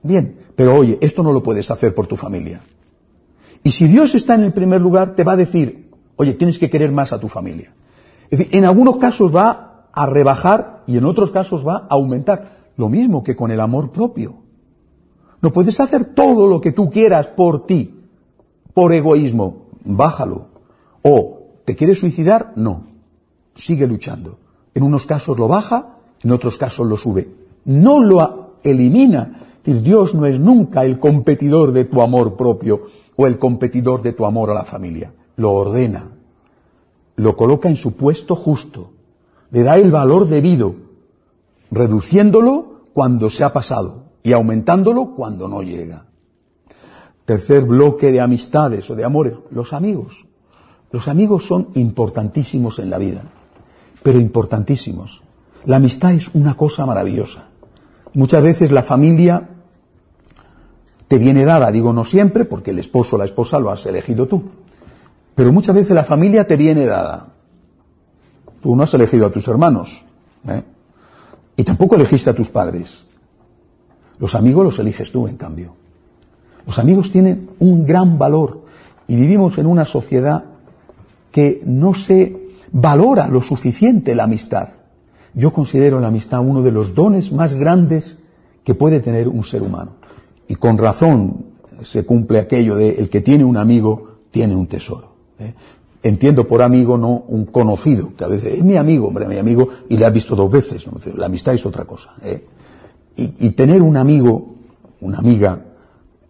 bien, pero oye, esto no lo puedes hacer por tu familia. Y si Dios está en el primer lugar, te va a decir, oye, tienes que querer más a tu familia. Es decir, en algunos casos va a rebajar y en otros casos va a aumentar. Lo mismo que con el amor propio. No puedes hacer todo lo que tú quieras por ti, por egoísmo. Bájalo. O, ¿te quieres suicidar? No. Sigue luchando. En unos casos lo baja, en otros casos lo sube. No lo elimina. Dios no es nunca el competidor de tu amor propio o el competidor de tu amor a la familia. Lo ordena, lo coloca en su puesto justo, le da el valor debido, reduciéndolo cuando se ha pasado y aumentándolo cuando no llega. Tercer bloque de amistades o de amores, los amigos. Los amigos son importantísimos en la vida, pero importantísimos. La amistad es una cosa maravillosa. Muchas veces la familia te viene dada, digo no siempre, porque el esposo o la esposa lo has elegido tú, pero muchas veces la familia te viene dada. Tú no has elegido a tus hermanos, ¿eh? y tampoco elegiste a tus padres. Los amigos los eliges tú, en cambio. Los amigos tienen un gran valor y vivimos en una sociedad que no se valora lo suficiente la amistad. Yo considero la amistad uno de los dones más grandes que puede tener un ser humano. Y con razón se cumple aquello de el que tiene un amigo tiene un tesoro. ¿eh? Entiendo por amigo no un conocido, que a veces es mi amigo, hombre, mi amigo, y le has visto dos veces. La amistad es otra cosa. ¿eh? Y tener un amigo, una amiga,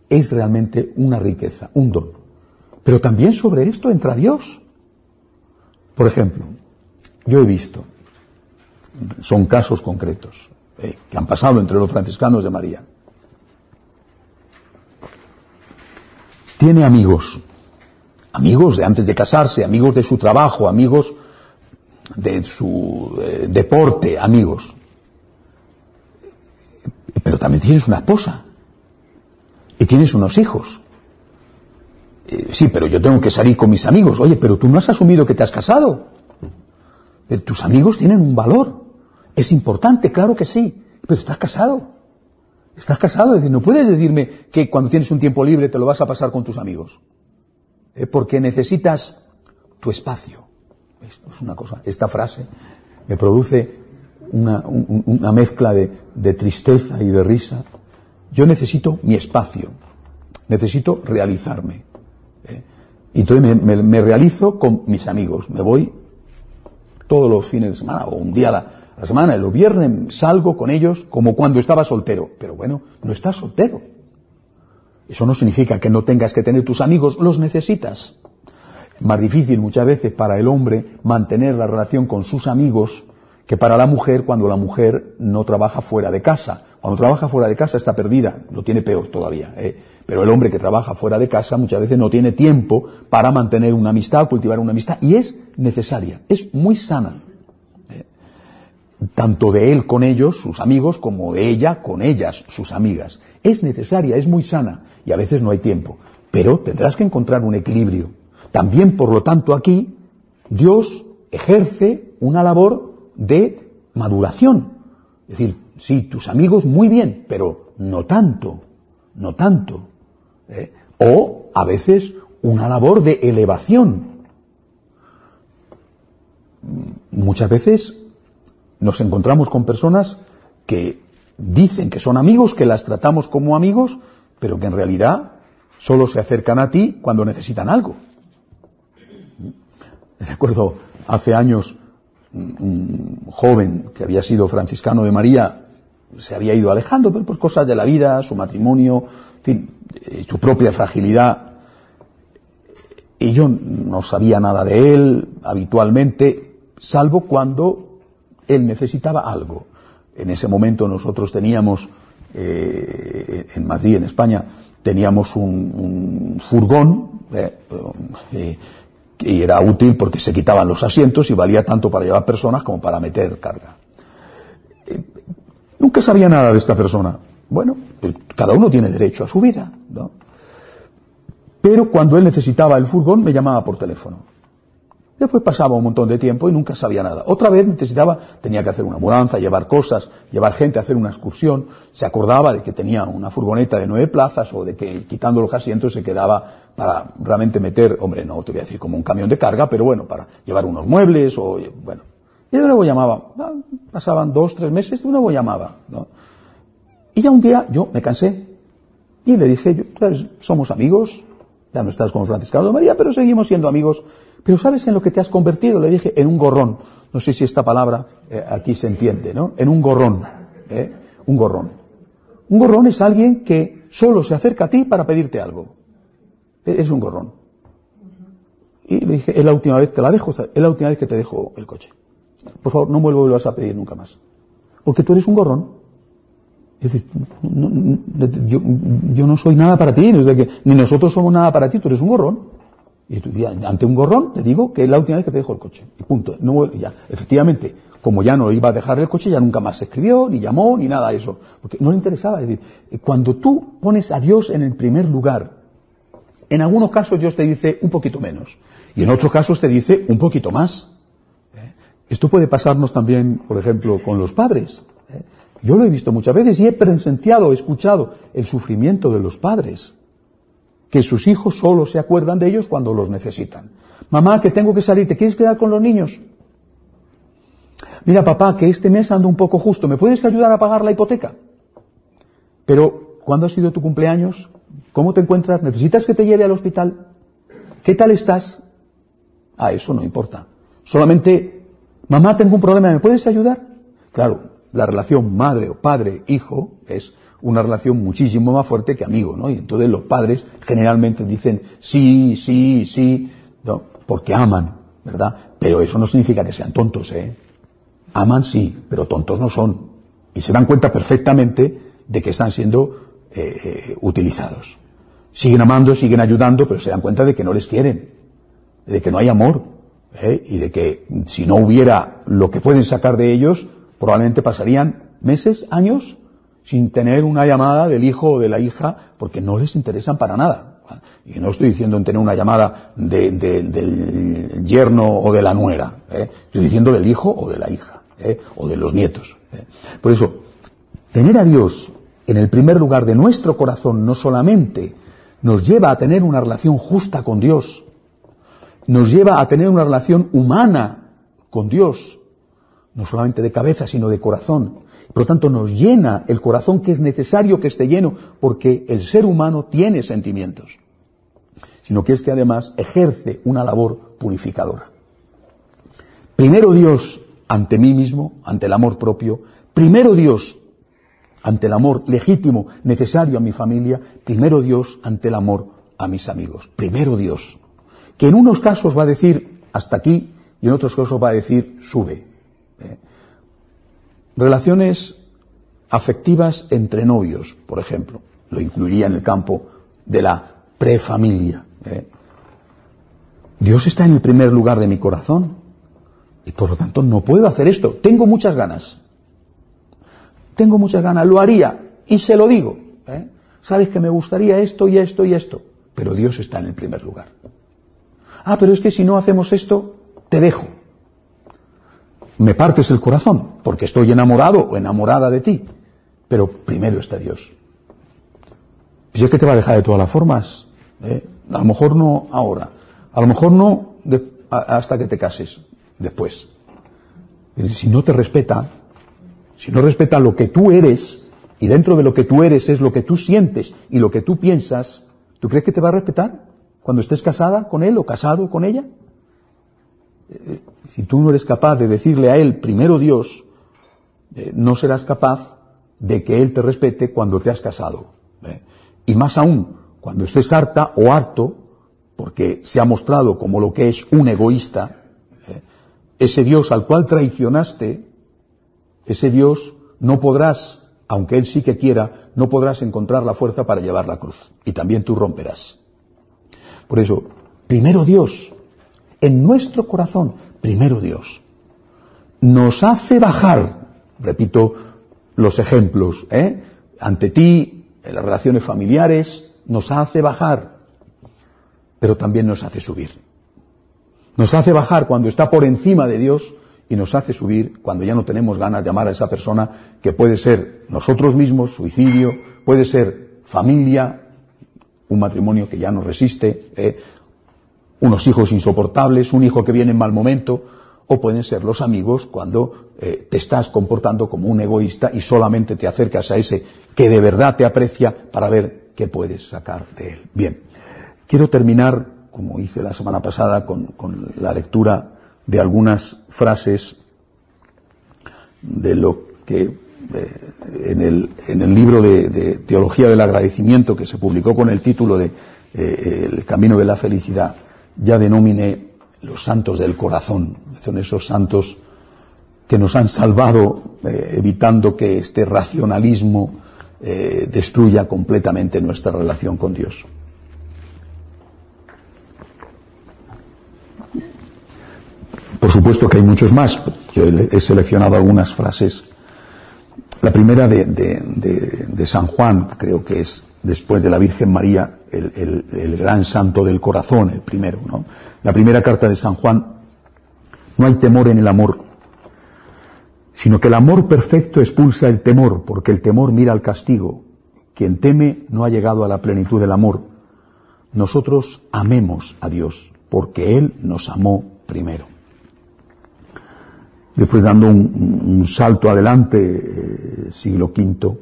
es realmente una riqueza, un don. Pero también sobre esto entra Dios. Por ejemplo, yo he visto son casos concretos eh, que han pasado entre los franciscanos de María. Tiene amigos, amigos de antes de casarse, amigos de su trabajo, amigos de su eh, deporte, amigos. Pero también tienes una esposa y tienes unos hijos. Eh, sí, pero yo tengo que salir con mis amigos. Oye, pero tú no has asumido que te has casado. tus amigos tienen un valor. Es importante, claro que sí, pero estás casado. Estás casado, es decir, no puedes decirme que cuando tienes un tiempo libre te lo vas a pasar con tus amigos. Eh, porque necesitas tu espacio. Es, una cosa. Esta frase me produce una, mezcla de, tristeza y de risa. Yo necesito mi espacio. Necesito realizarme. Y entonces me, realizo con mis amigos. Me voy todos los fines de semana o un día a la, la semana, el viernes salgo con ellos como cuando estaba soltero. Pero bueno, no estás soltero. Eso no significa que no tengas que tener tus amigos, los necesitas. Más difícil muchas veces para el hombre mantener la relación con sus amigos que para la mujer cuando la mujer no trabaja fuera de casa. Cuando trabaja fuera de casa está perdida, lo tiene peor todavía. ¿eh? Pero el hombre que trabaja fuera de casa muchas veces no tiene tiempo para mantener una amistad, cultivar una amistad, y es necesaria, es muy sana tanto de él con ellos, sus amigos, como de ella con ellas, sus amigas. Es necesaria, es muy sana y a veces no hay tiempo, pero tendrás que encontrar un equilibrio. También, por lo tanto, aquí Dios ejerce una labor de maduración. Es decir, sí, tus amigos muy bien, pero no tanto, no tanto. ¿Eh? O a veces una labor de elevación. Muchas veces nos encontramos con personas que dicen que son amigos, que las tratamos como amigos, pero que en realidad solo se acercan a ti cuando necesitan algo. Recuerdo hace años un joven que había sido franciscano de María se había ido alejando por cosas de la vida, su matrimonio, en fin, eh, su propia fragilidad. Y yo no sabía nada de él habitualmente, salvo cuando él necesitaba algo. En ese momento nosotros teníamos, eh, en Madrid, en España, teníamos un, furgón eh, eh, que era útil porque se quitaban los asientos y valía tanto para llevar personas como para meter carga. nunca sabía nada de esta persona. Bueno, pues cada uno tiene derecho a su vida, ¿no? Pero cuando él necesitaba el furgón me llamaba por teléfono. Después pasaba un montón de tiempo y nunca sabía nada. Otra vez necesitaba, tenía que hacer una mudanza, llevar cosas, llevar gente hacer una excursión. Se acordaba de que tenía una furgoneta de nueve plazas o de que quitando los asientos se quedaba para realmente meter, hombre, no te voy a decir como un camión de carga, pero bueno, para llevar unos muebles o, bueno. Y de nuevo llamaba. Ah, pasaban dos, tres meses y de nuevo llamaba, ¿no? Y ya un día yo me cansé y le dije, yo, somos amigos, ya no estás con Franciscano de María, pero seguimos siendo amigos pero ¿sabes en lo que te has convertido? Le dije, en un gorrón. No sé si esta palabra eh, aquí se entiende, ¿no? En un gorrón. ¿eh? Un gorrón. Un gorrón es alguien que solo se acerca a ti para pedirte algo. Es un gorrón. Y le dije, es la última vez, te la dejo, es la última vez que te dejo el coche. Por favor, no me vuelvas a pedir nunca más. Porque tú eres un gorrón. Es decir, yo, no soy nada para ti, ni nosotros somos nada para ti, tú eres un gorrón. Y ante un gorrón te digo que es la última vez que te dejo el coche. Y punto. No, ya. Efectivamente, como ya no iba a dejar el coche, ya nunca más escribió, ni llamó, ni nada de eso. Porque no le interesaba. Es decir, cuando tú pones a Dios en el primer lugar, en algunos casos Dios te dice un poquito menos. Y en otros casos te dice un poquito más. ¿Eh? Esto puede pasarnos también, por ejemplo, con los padres. Yo lo he visto muchas veces y he presenciado, he escuchado el sufrimiento de los padres, que sus hijos solo se acuerdan de ellos cuando los necesitan. Mamá, que tengo que salir, ¿te quieres quedar con los niños? Mira, papá, que este mes ando un poco justo, ¿me puedes ayudar a pagar la hipoteca? Pero, ¿cuándo ha sido tu cumpleaños? ¿Cómo te encuentras? ¿Necesitas que te lleve al hospital? ¿Qué tal estás? Ah, eso no importa. Solamente, mamá, tengo un problema, ¿me puedes ayudar? Claro, la relación madre o padre hijo es una relación muchísimo más fuerte que amigo, ¿no? Y entonces los padres generalmente dicen sí, sí, sí, no, porque aman, ¿verdad? Pero eso no significa que sean tontos, ¿eh? Aman sí, pero tontos no son. Y se dan cuenta perfectamente de que están siendo eh, eh, utilizados. Siguen amando, siguen ayudando, pero se dan cuenta de que no les quieren, de que no hay amor, ¿eh? y de que si no hubiera lo que pueden sacar de ellos, probablemente pasarían meses, años, sin tener una llamada del hijo o de la hija, porque no les interesan para nada. Y no estoy diciendo en tener una llamada del yerno o de la nuera, ¿eh? estoy diciendo del hijo o de la hija, ¿eh? o de los nietos. ¿eh? Por eso, tener a Dios en el primer lugar de nuestro corazón no solamente nos lleva a tener una relación justa con Dios, nos lleva a tener una relación humana con Dios, no solamente de cabeza, sino de corazón. Por lo tanto, nos llena el corazón que es necesario que esté lleno, porque el ser humano tiene sentimientos, sino que es que además ejerce una labor purificadora. Primero Dios ante mí mismo, ante el amor propio, primero Dios ante el amor legítimo, necesario a mi familia, primero Dios ante el amor a mis amigos, primero Dios, que en unos casos va a decir hasta aquí y en otros casos va a decir sube. ¿Eh? Relaciones afectivas entre novios, por ejemplo, lo incluiría en el campo de la prefamilia. ¿eh? Dios está en el primer lugar de mi corazón y por lo tanto no puedo hacer esto. Tengo muchas ganas. Tengo muchas ganas, lo haría y se lo digo. ¿eh? Sabes que me gustaría esto y esto y esto, pero Dios está en el primer lugar. Ah, pero es que si no hacemos esto, te dejo me partes el corazón, porque estoy enamorado o enamorada de ti. Pero primero está Dios. Pues es que te va a dejar de todas las formas. ¿eh? A lo mejor no ahora. A lo mejor no hasta que te cases. Después. Si no te respeta, si no respeta lo que tú eres, y dentro de lo que tú eres es lo que tú sientes y lo que tú piensas, ¿tú crees que te va a respetar cuando estés casada con él o casado con ella? Si tú no eres capaz de decirle a Él primero Dios, eh, no serás capaz de que Él te respete cuando te has casado. ¿eh? Y más aún, cuando estés harta o harto, porque se ha mostrado como lo que es un egoísta, ¿eh? ese Dios al cual traicionaste, ese Dios no podrás, aunque Él sí que quiera, no podrás encontrar la fuerza para llevar la cruz. Y también tú romperás. Por eso, primero Dios, en nuestro corazón, primero Dios. Nos hace bajar, repito los ejemplos, ¿eh? ante ti, en las relaciones familiares, nos hace bajar, pero también nos hace subir. Nos hace bajar cuando está por encima de Dios y nos hace subir cuando ya no tenemos ganas de llamar a esa persona que puede ser nosotros mismos, suicidio, puede ser familia, un matrimonio que ya no resiste, ¿eh? Unos hijos insoportables, un hijo que viene en mal momento, o pueden ser los amigos cuando eh, te estás comportando como un egoísta y solamente te acercas a ese que de verdad te aprecia para ver qué puedes sacar de él. Bien, quiero terminar, como hice la semana pasada, con, la lectura de algunas frases de lo que eh, en, el, en, el, libro de, de, Teología del Agradecimiento que se publicó con el título de eh, el camino de la felicidad, ya denominé los santos del corazón. Son esos santos que nos han salvado eh, evitando que este racionalismo eh, destruya completamente nuestra relación con Dios. Por supuesto que hay muchos más. Yo he seleccionado algunas frases. La primera de, de San Juan, creo que es después de la Virgen María, el, gran santo del corazón, el primero. ¿no? La primera carta de San Juan, no hay temor en el amor, sino que el amor perfecto expulsa el temor, porque el temor mira al castigo. Quien teme no ha llegado a la plenitud del amor. Nosotros amemos a Dios, porque Él nos amó primero. Después dando un, salto adelante, eh, siglo V,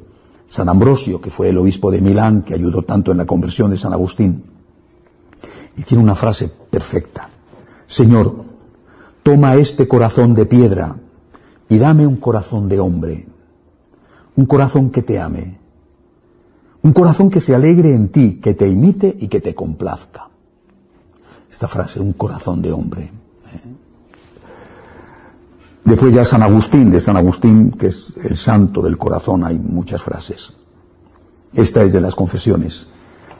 San Ambrosio, que fue el obispo de Milán, que ayudó tanto en la conversión de San Agustín. Y tiene una frase perfecta. Señor, toma este corazón de piedra y dame un corazón de hombre, un corazón que te ame, un corazón que se alegre en ti, que te imite y que te complazca. Esta frase, un corazón de hombre. Después ya San Agustín, de San Agustín, que es el santo del corazón, hay muchas frases. Esta es de las confesiones.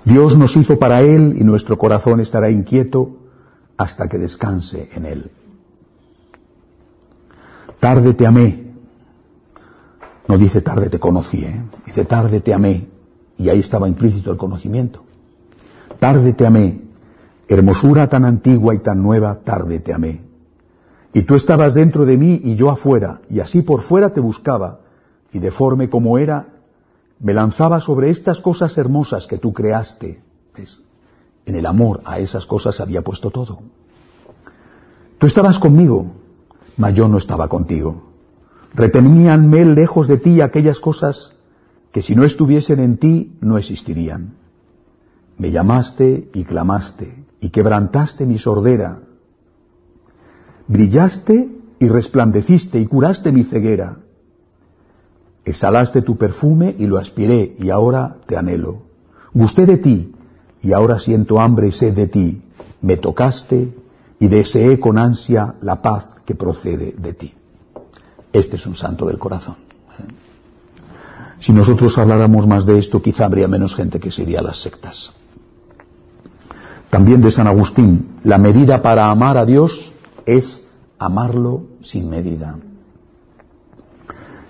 Dios nos hizo para Él y nuestro corazón estará inquieto hasta que descanse en Él. Tarde te amé. No dice tarde te conocí, ¿eh? dice tarde te amé. Y ahí estaba implícito el conocimiento. Tarde te amé. Hermosura tan antigua y tan nueva, tarde te amé. Y tú estabas dentro de mí y yo afuera, y así por fuera te buscaba, y deforme como era, me lanzaba sobre estas cosas hermosas que tú creaste. ¿Ves? En el amor a esas cosas había puesto todo. Tú estabas conmigo, mas yo no estaba contigo. Reteníanme lejos de ti aquellas cosas que si no estuviesen en ti no existirían. Me llamaste y clamaste y quebrantaste mi sordera brillaste y resplandeciste y curaste mi ceguera. Exhalaste tu perfume y lo aspiré y ahora te anhelo. Gusté de ti y ahora siento hambre y sed de ti. Me tocaste y deseé con ansia la paz que procede de ti. Este es un santo del corazón. Si nosotros habláramos más de esto, quizá habría menos gente que se iría a las sectas. También de San Agustín, la medida para amar a Dios es amarlo sin medida.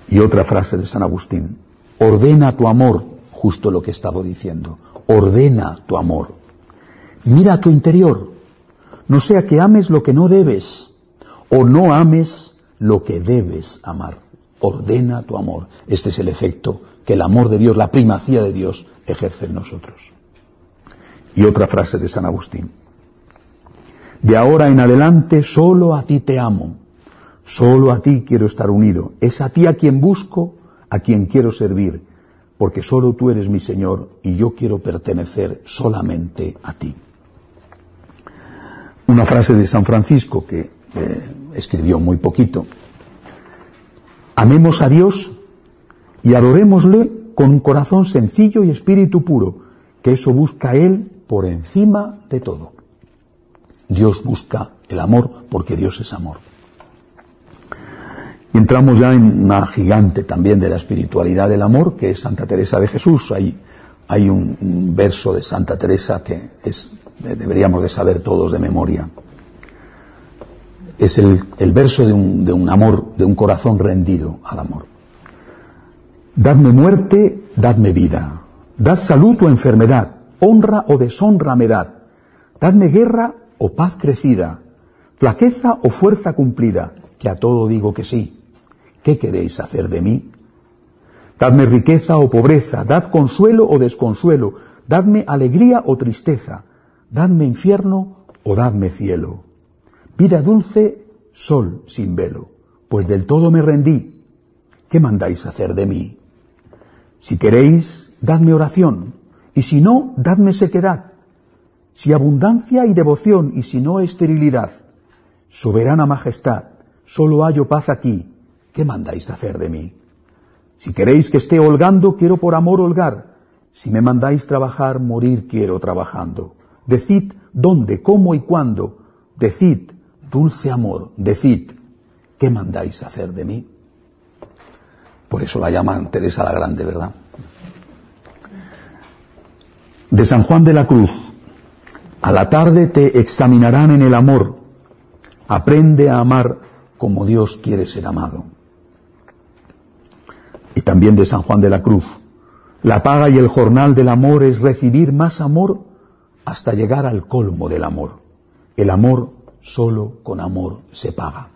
Y otra frase de San Agustín, ordena tu amor, justo lo que he estado diciendo, ordena tu amor. Mira tu interior, no sea que ames lo que no debes o no ames lo que debes amar. Ordena tu amor. Este es el efecto que el amor de Dios, la primacía de Dios, ejerce en nosotros. Y otra frase de San Agustín. De ahora en adelante solo a ti te amo, solo a ti quiero estar unido, es a ti a quien busco, a quien quiero servir, porque solo tú eres mi Señor y yo quiero pertenecer solamente a ti. Una frase de San Francisco que eh, escribió muy poquito. Amemos a Dios y adorémosle con un corazón sencillo y espíritu puro, que eso busca Él por encima de todo. Dios busca el amor porque Dios es amor. Y entramos ya en una gigante también de la espiritualidad del amor, que es Santa Teresa de Jesús. Hay, hay un, verso de Santa Teresa que es, deberíamos de saber todos de memoria. Es el, el verso de un, de un amor, de un corazón rendido al amor. Dadme muerte, dadme vida. Dad salud o enfermedad, honra o deshonra me dad. Dadme guerra o paz crecida, flaqueza o fuerza cumplida, que a todo digo que sí. ¿Qué queréis hacer de mí? Dadme riqueza o pobreza, dad consuelo o desconsuelo, dadme alegría o tristeza, dadme infierno o dadme cielo. Vida dulce, sol sin velo, pues del todo me rendí. ¿Qué mandáis hacer de mí? Si queréis, dadme oración, y si no, dadme sequedad, si abundancia y devoción y si no esterilidad. Soberana majestad, solo hallo paz aquí. ¿Qué mandáis hacer de mí? Si queréis que esté holgando, quiero por amor holgar. Si me mandáis trabajar, morir quiero trabajando. Decid dónde, cómo y cuándo. Decid, dulce amor, decid, ¿qué mandáis hacer de mí? Por eso la llaman Teresa la Grande, ¿verdad? De San Juan de la Cruz. A la tarde te examinarán en el amor. Aprende a amar como Dios quiere ser amado. Y también de San Juan de la Cruz. La paga y el jornal del amor es recibir más amor hasta llegar al colmo del amor. El amor solo con amor se paga.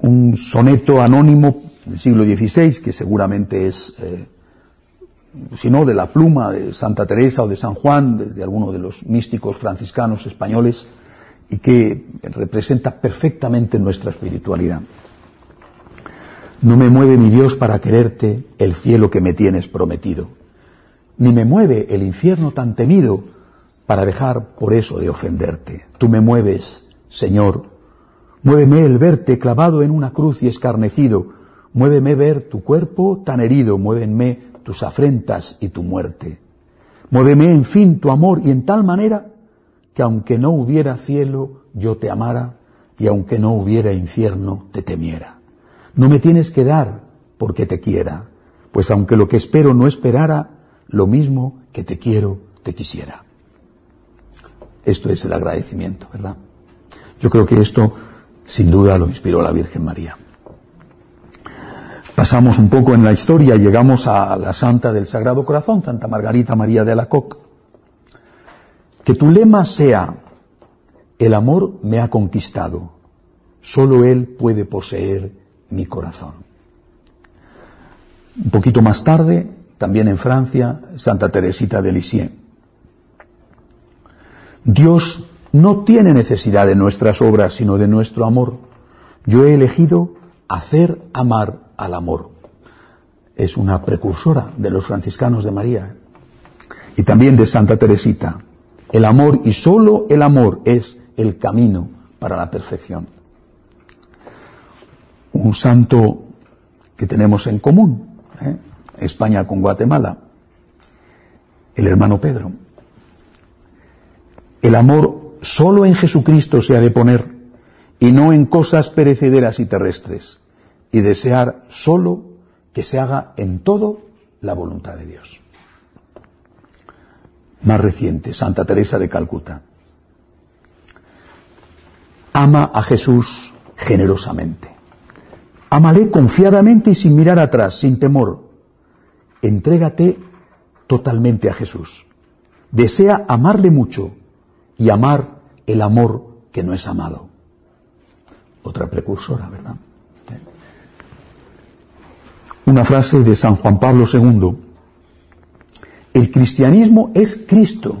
Un soneto anónimo del siglo XVI, que seguramente es, eh, si no de la pluma de Santa Teresa o de San Juan, de, de alguno de los místicos franciscanos españoles, y que representa perfectamente nuestra espiritualidad. No me mueve mi Dios para quererte el cielo que me tienes prometido, ni me mueve el infierno tan temido para dejar por eso de ofenderte. Tú me mueves, Señor, muéveme el verte clavado en una cruz y escarnecido, muéveme ver tu cuerpo tan herido, muévenme tus afrentas y tu muerte. Muéveme, en fin, tu amor y en tal manera que aunque no hubiera cielo, yo te amara, y aunque no hubiera infierno, te temiera. No me tienes que dar porque te quiera, pues aunque lo que espero no esperara, lo mismo que te quiero, te quisiera. Esto es el agradecimiento, ¿verdad? Yo creo que esto sin duda lo inspiró la Virgen María. Pasamos un poco en la historia, llegamos a la Santa del Sagrado Corazón, Santa Margarita María de Alacoque. Que tu lema sea, el amor me ha conquistado, solo Él puede poseer mi corazón. Un poquito más tarde, también en Francia, Santa Teresita de Lisieux. Dios no tiene necesidad de nuestras obras, sino de nuestro amor. Yo he elegido hacer amar al amor. Es una precursora de los franciscanos de María y también de Santa Teresita. El amor y solo el amor es el camino para la perfección un santo que tenemos en común, ¿eh? España con Guatemala, el hermano Pedro. El amor solo en Jesucristo se ha de poner y no en cosas perecederas y terrestres, y desear solo que se haga en todo la voluntad de Dios. Más reciente, Santa Teresa de Calcuta. Ama a Jesús generosamente. Amale confiadamente y sin mirar atrás, sin temor. Entrégate totalmente a Jesús. Desea amarle mucho y amar el amor que no es amado. Otra precursora, ¿verdad? Una frase de San Juan Pablo II. El cristianismo es Cristo.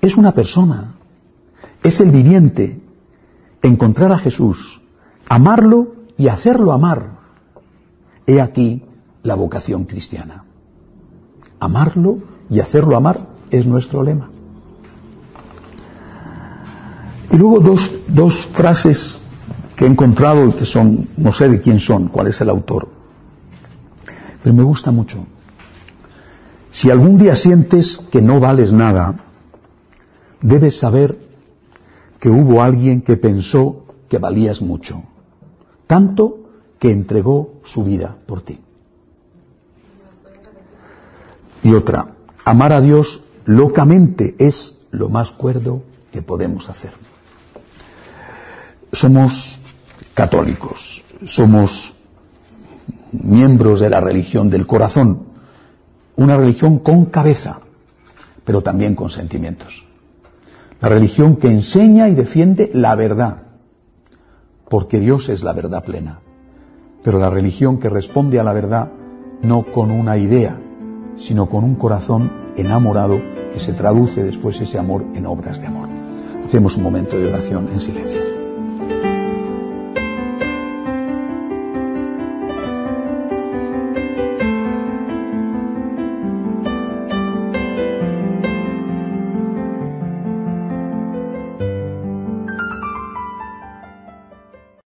Es una persona. Es el viviente. Encontrar a Jesús. Amarlo y hacerlo amar. He aquí la vocación cristiana. Amarlo y hacerlo amar es nuestro lema. Y luego dos, dos frases que he encontrado que son, no sé de quién son, cuál es el autor, pero me gusta mucho. Si algún día sientes que no vales nada, debes saber que hubo alguien que pensó que valías mucho tanto que entregó su vida por ti. Y otra, amar a Dios locamente es lo más cuerdo que podemos hacer. Somos católicos, somos miembros de la religión del corazón, una religión con cabeza, pero también con sentimientos. La religión que enseña y defiende la verdad, porque Dios es la verdad plena. Pero la religión que responde a la verdad no con una idea, sino con un corazón enamorado que se traduce después ese amor en obras de amor. Hacemos un momento de oración en silencio.